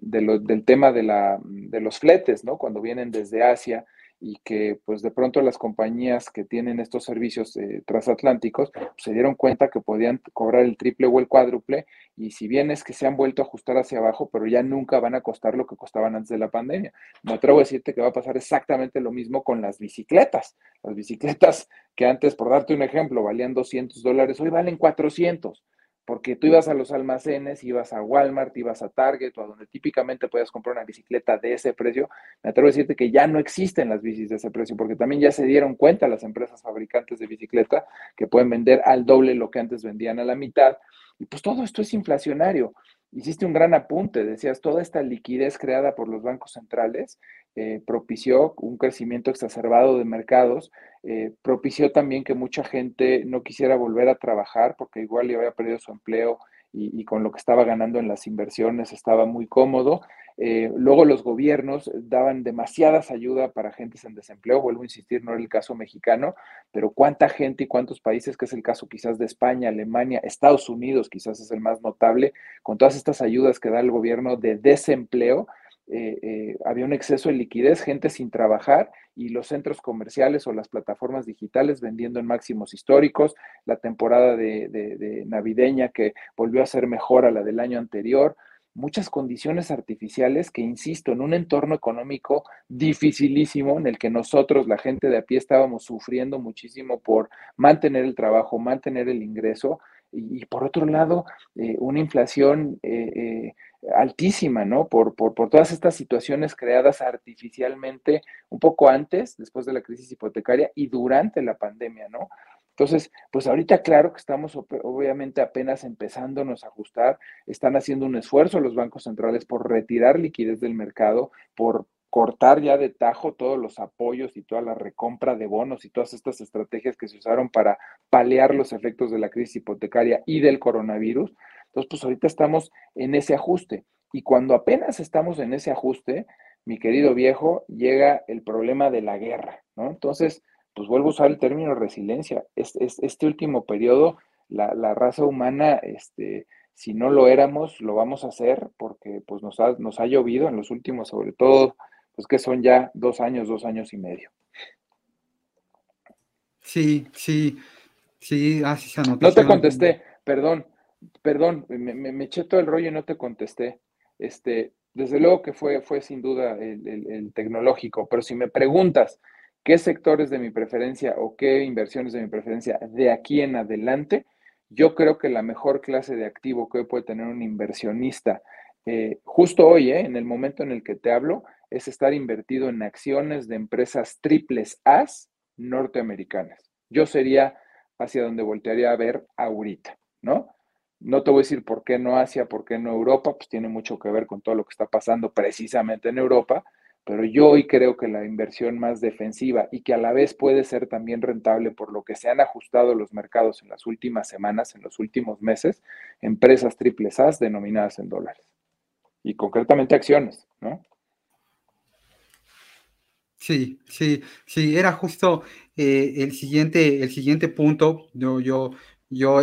del tema de, la, de los fletes, ¿no? Cuando vienen desde Asia, y que pues de pronto las compañías que tienen estos servicios eh, transatlánticos pues, se dieron cuenta que podían cobrar el triple o el cuádruple y si bien es que se han vuelto a ajustar hacia abajo, pero ya nunca van a costar lo que costaban antes de la pandemia. Me atrevo a decirte que va a pasar exactamente lo mismo con las bicicletas. Las bicicletas que antes, por darte un ejemplo, valían 200 dólares, hoy valen 400 porque tú ibas a los almacenes, ibas a Walmart, ibas a Target o a donde típicamente puedes comprar una bicicleta de ese precio, me atrevo a decirte que ya no existen las bicis de ese precio, porque también ya se dieron cuenta las empresas fabricantes de bicicleta que pueden vender al doble lo que antes vendían a la mitad. Y pues todo esto es inflacionario hiciste un gran apunte, decías, toda esta liquidez creada por los bancos centrales eh, propició un crecimiento exacerbado de mercados, eh, propició también que mucha gente no quisiera volver a trabajar porque igual ya había perdido su empleo y, con lo que estaba ganando en las inversiones estaba muy cómodo. Eh, luego los gobiernos daban demasiadas ayudas para gentes en desempleo, vuelvo a insistir, no era el caso mexicano, pero cuánta gente y cuántos países, que es el caso quizás de España, Alemania, Estados Unidos, quizás es el más notable, con todas estas ayudas que da el gobierno de desempleo, eh, eh, había un exceso de liquidez, gente sin trabajar y los centros comerciales o las plataformas digitales vendiendo en máximos históricos, la temporada de, navideña que volvió a ser mejor a la del año anterior, muchas condiciones artificiales que, insisto, en un entorno económico dificilísimo en el que nosotros, la gente de a pie, estábamos sufriendo muchísimo por mantener el trabajo, mantener el ingreso, y, por otro lado, eh, una inflación eh, eh, altísima, ¿no? Por, por, por, todas estas situaciones creadas artificialmente un poco antes, después de la crisis hipotecaria y durante la pandemia, ¿no? Entonces, pues ahorita claro que estamos obviamente apenas empezándonos a ajustar, están haciendo un esfuerzo los bancos centrales por retirar liquidez del mercado, por cortar ya de tajo todos los apoyos y toda la recompra de bonos y todas estas estrategias que se usaron para paliar los efectos de la crisis hipotecaria y del coronavirus. Entonces, pues ahorita estamos en ese ajuste. Y cuando apenas estamos en ese ajuste, mi querido viejo, llega el problema de la guerra, ¿no? Entonces, pues vuelvo a usar el término resiliencia. Este, este último periodo, la, la raza humana, este, si no lo éramos, lo vamos a hacer porque pues nos ha, nos ha llovido en los últimos, sobre todo pues que son ya dos años, dos años y medio. Sí, sí, sí, así se anotó. No te contesté, perdón, perdón, me, eché todo el rollo y no te contesté. Este, desde luego que fue, fue sin duda el, tecnológico, pero si me preguntas qué sectores de mi preferencia o qué inversiones de mi preferencia de aquí en adelante, yo creo que la mejor clase de activo que puede tener un inversionista, eh, justo hoy, eh, en el momento en el que te hablo, es estar invertido en acciones de empresas triples A norteamericanas. Yo sería hacia donde voltearía a ver ahorita, ¿no? No te voy a decir por qué no Asia, por qué no Europa, pues tiene mucho que ver con todo lo que está pasando precisamente en Europa, pero yo hoy creo que la inversión más defensiva y que a la vez puede ser también rentable por lo que se han ajustado los mercados en las últimas semanas, en los últimos meses, empresas triples A denominadas en dólares y concretamente acciones, ¿no? Sí, sí, sí, era justo eh, el, siguiente, el siguiente punto. Yo, yo, yo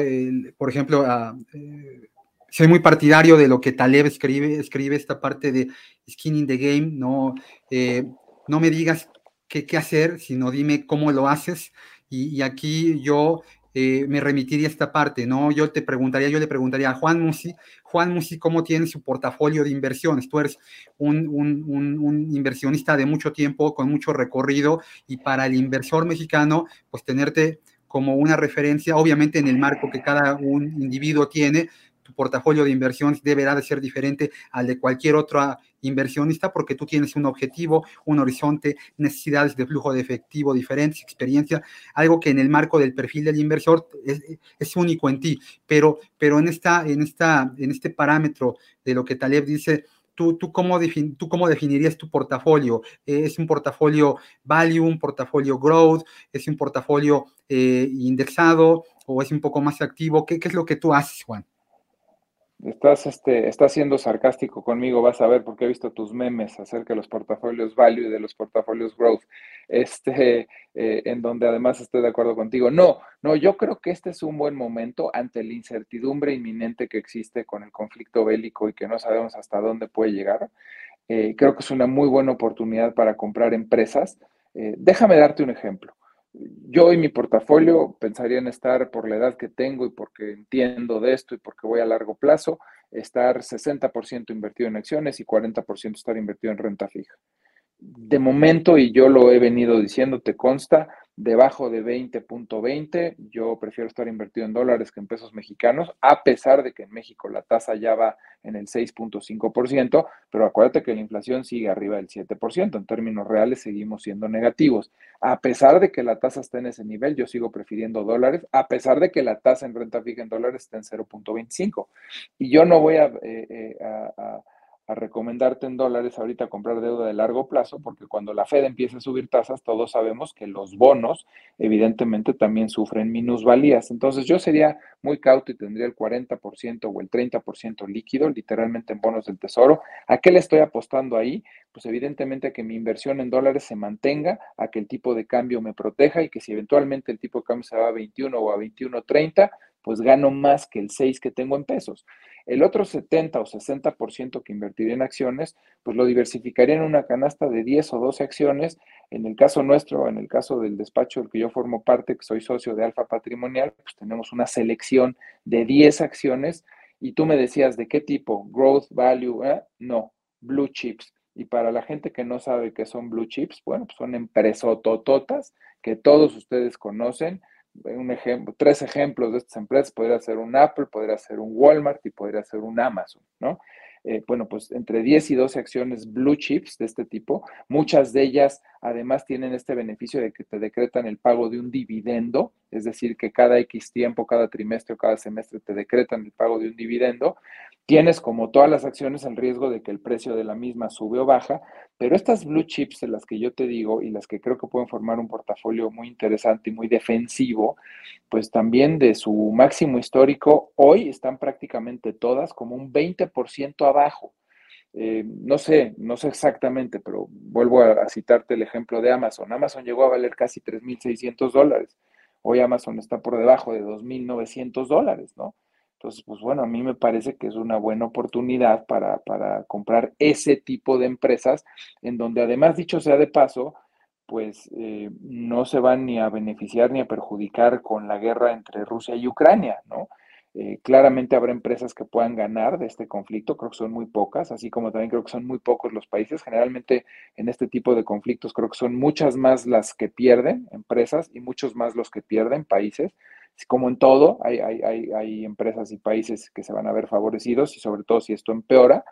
por ejemplo, eh, soy muy partidario de lo que Taleb escribe, escribe esta parte de skin in the game, no, eh, no me digas qué, qué, hacer, sino dime cómo lo haces. Y, aquí yo eh, me remitiría a esta parte, ¿no? Yo te preguntaría, yo le preguntaría a Juan Musi, Juan Musi, ¿cómo tiene su portafolio de inversiones? Tú eres un, un, inversionista de mucho tiempo, con mucho recorrido, y para el inversor mexicano, pues tenerte como una referencia, obviamente en el marco que cada un individuo tiene, tu portafolio de inversiones deberá de ser diferente al de cualquier otro inversionista porque tú tienes un objetivo, un horizonte, necesidades de flujo de efectivo diferentes, experiencia, algo que en el marco del perfil del inversor es, único en ti, pero, pero en, esta, en, esta, en este parámetro de lo que Taleb dice, ¿Tú, tú, cómo ¿tú cómo definirías tu portafolio? ¿Es un portafolio value, un portafolio growth? ¿Es un portafolio eh, indexado o es un poco más activo? ¿Qué, ¿Qué, es lo que tú haces, Juan? Estás, este, estás siendo sarcástico conmigo, vas a ver, porque he visto tus memes acerca de los portafolios value y de los portafolios growth, este, eh, en donde además estoy de acuerdo contigo. No, no, yo creo que este es un buen momento ante la incertidumbre inminente que existe con el conflicto bélico y que no sabemos hasta dónde puede llegar. Eh, creo que es una muy buena oportunidad para comprar empresas. Eh, déjame darte un ejemplo yo y mi portafolio pensaría en estar por la edad que tengo y porque entiendo de esto y porque voy a largo plazo, estar 60% invertido en acciones y 40% estar invertido en renta fija. De momento, y yo lo he venido diciendo, te consta, debajo de 20.20, yo prefiero estar invertido en dólares que en pesos mexicanos, a pesar de que en México la tasa ya va en el 6.5%, pero acuérdate que la inflación sigue arriba del 7%, en términos reales seguimos siendo negativos. A pesar de que la tasa está en ese nivel, yo sigo prefiriendo dólares, a pesar de que la tasa en renta fija en dólares está en 0.25. Y yo no voy a, eh, eh, a a recomendarte en dólares ahorita comprar deuda de largo plazo, porque cuando la Fed empieza a subir tasas, todos sabemos que los bonos evidentemente también sufren minusvalías. Entonces yo sería muy cauto y tendría el 40% o el 30% líquido, literalmente en bonos del tesoro. ¿A qué le estoy apostando ahí? Pues evidentemente a que mi inversión en dólares se mantenga, a que el tipo de cambio me proteja y que si eventualmente el tipo de cambio se va a 21 o a 21.30, pues gano más que el 6 que tengo en pesos. El otro 70 o 60% que invertiría en acciones, pues lo diversificaría en una canasta de 10 o 12 acciones. En el caso nuestro, en el caso del despacho del que yo formo parte, que soy socio de Alfa Patrimonial, pues tenemos una selección de 10 acciones. Y tú me decías, ¿de qué tipo? Growth, value, ¿eh? no, blue chips. Y para la gente que no sabe qué son blue chips, bueno, pues son empresotototas que todos ustedes conocen un ejemplo, tres ejemplos de estas empresas, podría ser un Apple, podría ser un Walmart y podría ser un Amazon, ¿no? Eh, bueno, pues entre 10 y 12 acciones blue chips de este tipo, muchas de ellas además tienen este beneficio de que te decretan el pago de un dividendo, es decir, que cada X tiempo, cada trimestre o cada semestre te decretan el pago de un dividendo. Tienes, como todas las acciones, el riesgo de que el precio de la misma sube o baja, pero estas blue chips de las que yo te digo y las que creo que pueden formar un portafolio muy interesante y muy defensivo, pues también de su máximo histórico, hoy están prácticamente todas como un 20% abajo. Eh, no sé, no sé exactamente, pero vuelvo a, citarte el ejemplo de Amazon. Amazon llegó a valer casi 3.600 dólares. Hoy Amazon está por debajo de 2.900 dólares, ¿no? Entonces, pues bueno, a mí me parece que es una buena oportunidad para, para comprar ese tipo de empresas en donde además, dicho sea de paso, pues eh, no se van ni a beneficiar ni a perjudicar con la guerra entre Rusia y Ucrania, ¿no? Eh, claramente habrá empresas que puedan ganar de este conflicto, creo que son muy pocas, así como también creo que son muy pocos los países. Generalmente en este tipo de conflictos creo que son muchas más las que pierden empresas y muchos más los que pierden países como en todo, hay, hay, hay, empresas y países que se van a ver favorecidos y sobre todo si esto empeora,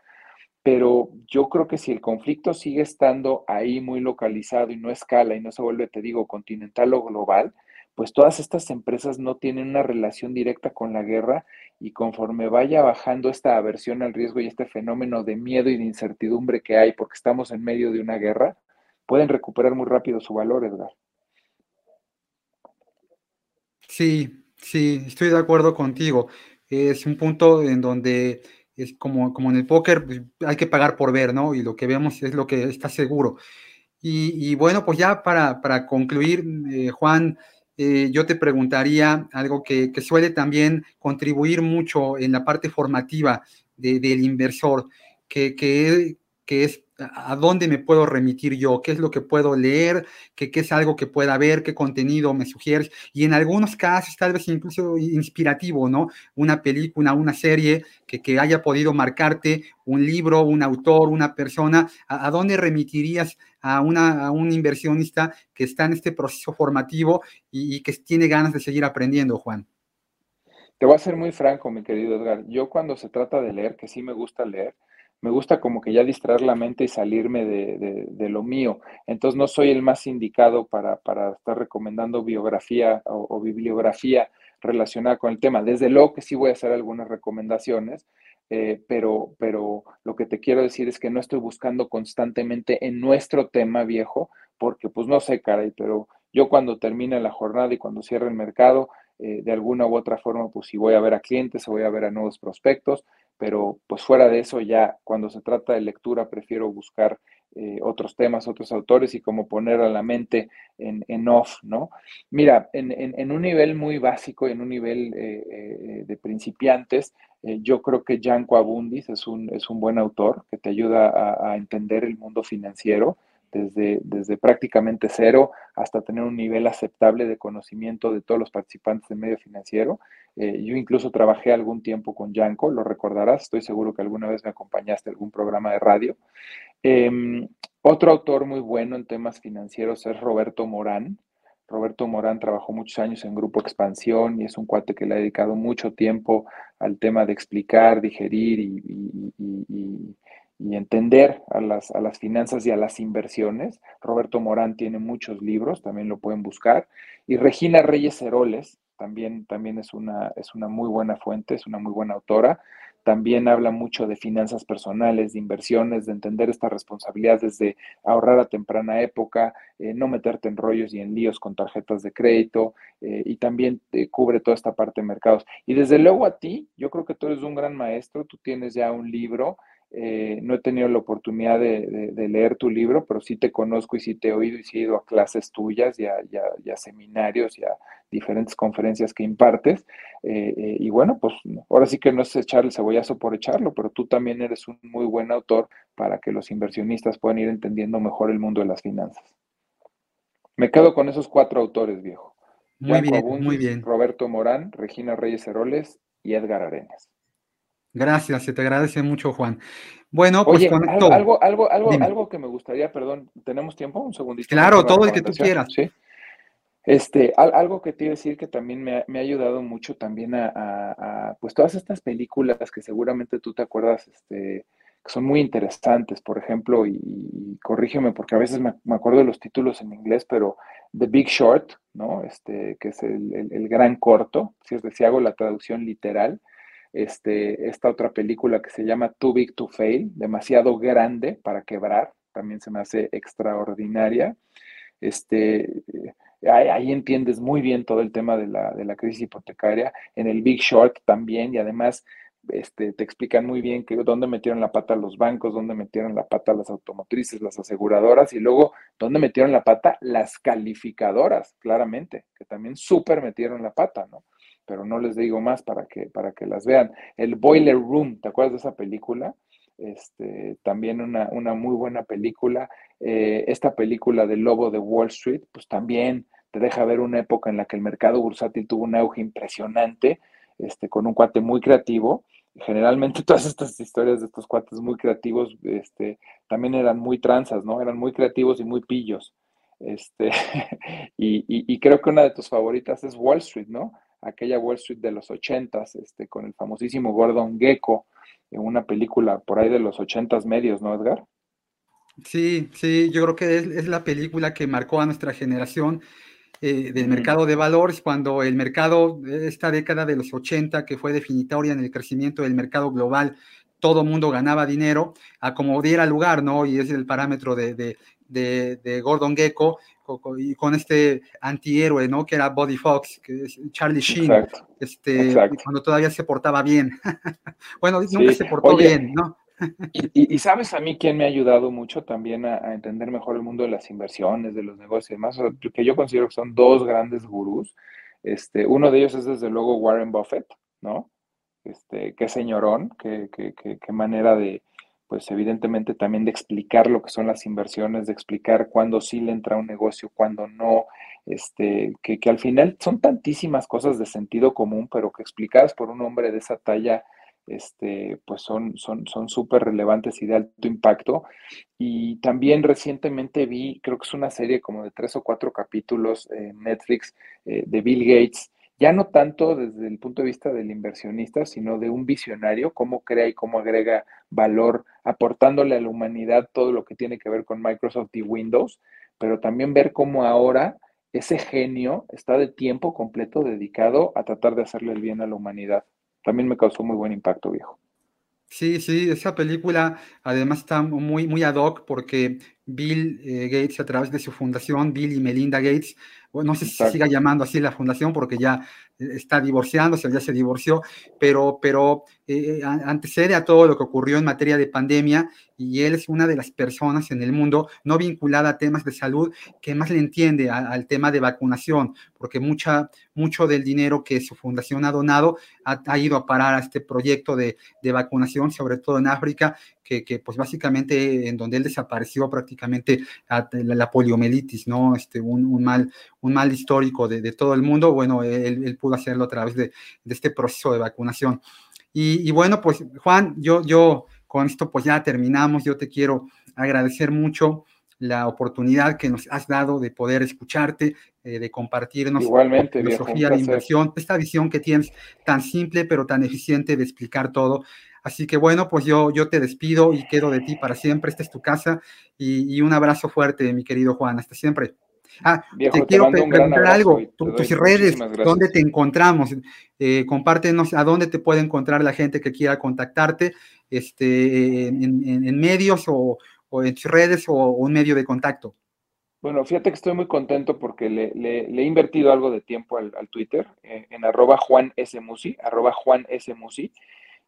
pero yo creo que si el conflicto sigue estando ahí muy localizado y no escala y no se vuelve, te digo, continental o global, pues todas estas empresas no tienen una relación directa con la guerra y conforme vaya bajando esta aversión al riesgo y este fenómeno de miedo y de incertidumbre que hay porque estamos en medio de una guerra, pueden recuperar muy rápido su valor, Edgar. Sí, sí, estoy de acuerdo contigo. Es un punto en donde es como, como en el póker, pues, hay que pagar por ver, ¿no? Y lo que vemos es lo que está seguro. Y, bueno, pues ya para, para concluir, eh, Juan, eh, yo te preguntaría algo que, suele también contribuir mucho en la parte formativa del inversor, que, es a dónde me puedo remitir yo, qué es lo que puedo leer, qué, es algo que pueda ver, qué contenido me sugieres, y en algunos casos tal vez incluso inspirativo, ¿no? Una película, una serie que, haya podido marcarte, un libro, un autor, una persona, ¿a, dónde remitirías a, una, a un inversionista que está en este proceso formativo y, que tiene ganas de seguir aprendiendo, Juan? Te voy a ser muy franco, mi querido Edgar. Yo cuando se trata de leer, que sí me gusta leer, me gusta como que ya distraer la mente y salirme de, lo mío. Entonces no soy el más indicado para, estar recomendando biografía o, bibliografía relacionada con el tema. Desde luego que sí voy a hacer algunas recomendaciones, eh, pero, pero lo que te quiero decir es que no estoy buscando constantemente en nuestro tema viejo, porque pues no sé, caray, pero yo cuando termine la jornada y cuando cierre el mercado, eh, de alguna u otra forma, pues si voy a ver a clientes o voy a ver a nuevos prospectos, pero pues fuera de eso ya cuando se trata de lectura prefiero buscar eh, otros temas, otros autores y como poner a la mente en, off, ¿no? Mira, en, un nivel muy básico en un nivel eh, eh, de principiantes, yo creo que Janko Abundis es un, es un buen autor que te ayuda a, entender el mundo financiero desde, desde prácticamente cero hasta tener un nivel aceptable de conocimiento de todos los participantes del medio financiero. Yo incluso trabajé algún tiempo con Yanko, lo recordarás, estoy seguro que alguna vez me acompañaste a algún programa de radio. Em, otro autor muy bueno en temas financieros es Roberto Morán. Roberto Morán trabajó muchos años en Grupo Expansión y es un cuate que le ha dedicado mucho tiempo al tema de explicar, digerir y y entender a las, a las finanzas y a las inversiones. Roberto Morán tiene muchos libros, también lo pueden buscar. Y Regina Reyes Heroles también, también es, una, es una muy buena fuente, es una muy buena autora. También habla mucho de finanzas personales, de inversiones, de entender esta responsabilidad desde ahorrar a temprana época, eh, no meterte en rollos y en líos con tarjetas de crédito, eh, y también cubre toda esta parte de mercados. Y desde luego a ti, yo creo que tú eres un gran maestro, tú tienes ya un libro eh, no he tenido la oportunidad de, leer tu libro, pero sí te conozco y sí te he oído y sí he ido a clases tuyas y a, seminarios y a diferentes conferencias que impartes. Eh, eh, y bueno, pues ahora sí que no es echar el cebollazo por echarlo, pero tú también eres un muy buen autor para que los inversionistas puedan ir entendiendo mejor el mundo de las finanzas. Me quedo con esos cuatro autores, viejo. Muy bien, muy bien. Roberto Morán, Regina Reyes Heroles y Edgar Arenas. Gracias, se te agradece mucho, Juan. Bueno, pues con algo, algo, algo, algo, algo, que me gustaría, perdón, ¿tenemos tiempo? Un segundito. Claro, todo el que tú quieras. Sí. Este, algo que te iba a decir que también me ha, ayudado mucho también a, pues todas estas películas que seguramente tú te acuerdas, este, que son muy interesantes, por ejemplo, y, corrígeme porque a veces me, acuerdo de los títulos en inglés, pero The Big Short, ¿no? Este, que es el, gran corto, si es decir, hago la traducción literal, este, esta otra película que se llama Too Big to Fail, demasiado grande para quebrar, también se me hace extraordinaria. Este, ahí, entiendes muy bien todo el tema de la, de la, crisis hipotecaria. En el Big Short también, y además este, te explican muy bien que dónde metieron la pata los bancos, dónde metieron la pata las automotrices, las aseguradoras, y luego dónde metieron la pata las calificadoras, claramente, que también súper metieron la pata, ¿no? Pero no les digo más para que, para que las vean. El Boiler Room, ¿te acuerdas de esa película? Este, también una, muy buena película. Eh, esta película del Lobo de Wall Street, pues también te deja ver una época en la que el mercado bursátil tuvo un auge impresionante, este, con un cuate muy creativo. Generalmente todas estas historias de estos cuates muy creativos este, también eran muy tranzas, ¿no? Eran muy creativos y muy pillos. Este, y, y, creo que una de tus favoritas es Wall Street, ¿no? Aquella Wall Street de los ochentas, este, con el famosísimo Gordon Gecko, en una película por ahí de los ochentas medios, ¿no, Edgar? Sí, sí, yo creo que es, la película que marcó a nuestra generación eh, del mercado de valores, cuando el mercado, esta década de los 80, que fue definitoria en el crecimiento del mercado global, todo mundo ganaba dinero, a como diera lugar, ¿no? Y es el parámetro de, de, de Gordon Gecko, y con este antihéroe, ¿no? Que era Body Fox, que es Charlie Sheen, este, cuando todavía se portaba bien. bueno, nunca se portó bien, ¿no? Y, sabes a mí quién me ha ayudado mucho también a, entender mejor el mundo de las inversiones, de los negocios y demás, que yo considero que son dos grandes gurús. Este, uno de ellos es desde luego Warren Buffett, ¿no? Este, qué señorón, qué, qué, qué manera de, pues evidentemente también de explicar lo que son las inversiones, de explicar cuándo sí le entra un negocio, cuándo no, este, que, al final son tantísimas cosas de sentido común, pero que explicadas por un hombre de esa talla, este, pues son súper relevantes y de alto impacto. Y también recientemente vi, creo que es una serie como de tres o cuatro capítulos en Netflix eh, de Bill Gates, ya no tanto desde el punto de vista del inversionista, sino de un visionario, cómo crea y cómo agrega valor, aportándole a la humanidad todo lo que tiene que ver con Microsoft y Windows, pero también ver cómo ahora ese genio está de tiempo completo dedicado a tratar de hacerle el bien a la humanidad. También me causó muy buen impacto, viejo. Sí, sí, esa película además está muy, muy ad hoc porque Bill eh, Gates, a través de su fundación, Bill y Melinda Gates, no sé si se siga llamando así la fundación porque ya eh, está divorciándose, ya se divorció, pero, pero eh, antecede a todo lo que ocurrió en materia de pandemia y él es una de las personas en el mundo no vinculada a temas de salud que más le entiende al tema de vacunación, porque mucha, mucho del dinero que su fundación ha donado ha, ido a parar a este proyecto de, de vacunación, sobre todo en África, que, que, pues básicamente en donde él desapareció prácticamente la, poliomielitis, ¿no? Este, un, un, mal, un mal histórico de, de todo el mundo, bueno, él, él, pudo hacerlo a través de, de este proceso de vacunación. Y, y, bueno, pues Juan, yo, yo con esto pues ya terminamos, yo te quiero agradecer mucho la oportunidad que nos has dado de poder escucharte, eh, de compartirnos Igualmente, filosofía de inversión, esta visión que tienes tan simple pero tan eficiente de explicar todo. Así que bueno, pues yo, yo te despido y quedo de ti para siempre. Esta es tu casa y, un abrazo fuerte, mi querido Juan. Hasta siempre. Ah, te, quiero preguntar algo. tus redes, ¿dónde te encontramos? Eh, compártenos a dónde te puede encontrar la gente que quiera contactarte, este, en, medios o, en tus redes o, un medio de contacto. Bueno, fíjate que estoy muy contento porque le, he invertido algo de tiempo al, Twitter, eh, en arroba Juan arroba Juan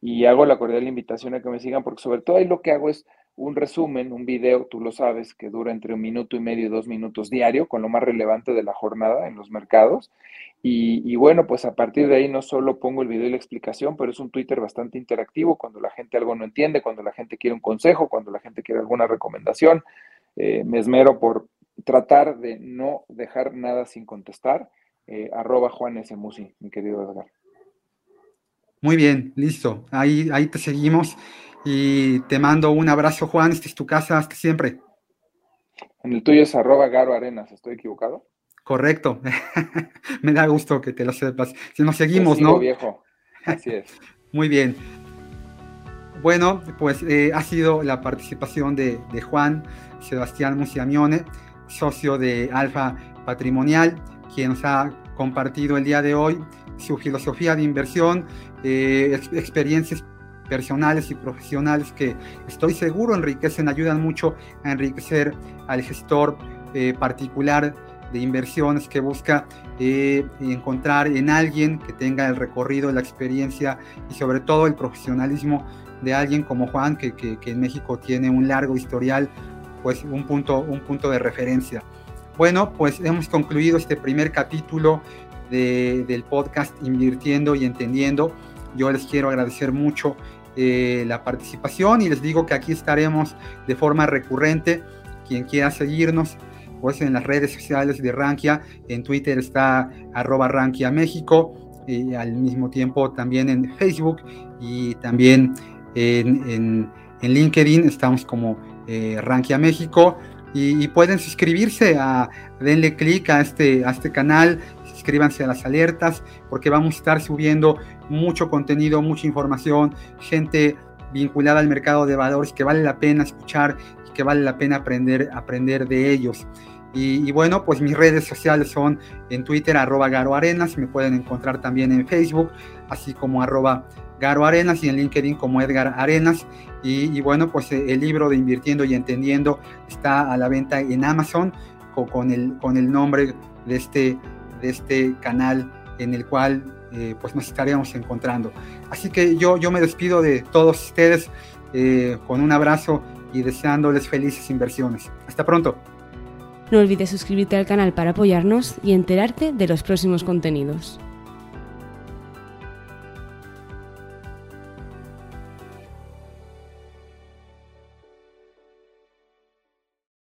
y hago la cordial invitación a que me sigan porque sobre todo ahí lo que hago es un resumen, un video, tú lo sabes, que dura entre un minuto y medio y dos minutos diario, con lo más relevante de la jornada en los mercados. Y, bueno, pues a partir de ahí no solo pongo el video y la explicación, pero es un Twitter bastante interactivo cuando la gente algo no entiende, cuando la gente quiere un consejo, cuando la gente quiere alguna recomendación. Eh, me esmero por tratar de no dejar nada sin contestar. Eh, arroba Juan S. Musi, mi querido Edgar. Muy bien, listo. Ahí, ahí te seguimos y te mando un abrazo, Juan. Esta es tu casa, hasta siempre. En el tuyo es arroba Garo Arenas, ¿estoy equivocado? Correcto. Me da gusto que te lo sepas. Si nos seguimos, ¿no? viejo. Así es. Muy bien. Bueno, pues eh, ha sido la participación de, de Juan Sebastián Musiamione, socio de Alfa Patrimonial, quien nos ha compartido el día de hoy su filosofía de inversión, eh, experiencias personales y profesionales que estoy seguro enriquecen, ayudan mucho a enriquecer al gestor eh, particular de inversiones que busca eh, encontrar en alguien que tenga el recorrido, la experiencia y sobre todo el profesionalismo de alguien como Juan, que, que, en México tiene un largo historial, pues un punto, un punto de referencia. Bueno, pues hemos concluido este primer capítulo del podcast Invirtiendo y Entendiendo. Yo les quiero agradecer mucho eh, la participación y les digo que aquí estaremos de forma recurrente. Quien quiera seguirnos, pues en las redes sociales de Rankia, en Twitter está arroba Rankia México, y al mismo tiempo también en Facebook y también en, en, LinkedIn estamos como eh, Rankia México. Y, pueden suscribirse a denle clic a este a este canal suscríbanse a las alertas porque vamos a estar subiendo mucho contenido, mucha información, gente vinculada al mercado de valores que vale la pena escuchar y que vale la pena aprender, aprender de ellos. Y, bueno, pues mis redes sociales son en Twitter arroba Garo Arenas, me pueden encontrar también en Facebook, así como arroba Garo Arenas y en LinkedIn como Edgar Arenas. Y, bueno, pues el libro de Invirtiendo y Entendiendo está a la venta en Amazon con, el, con el nombre de este de este canal en el cual eh, pues nos estaríamos encontrando. Así que yo, yo me despido de todos ustedes eh, con un abrazo y deseándoles felices inversiones. Hasta pronto. No olvides suscribirte al canal para apoyarnos y enterarte de los próximos contenidos.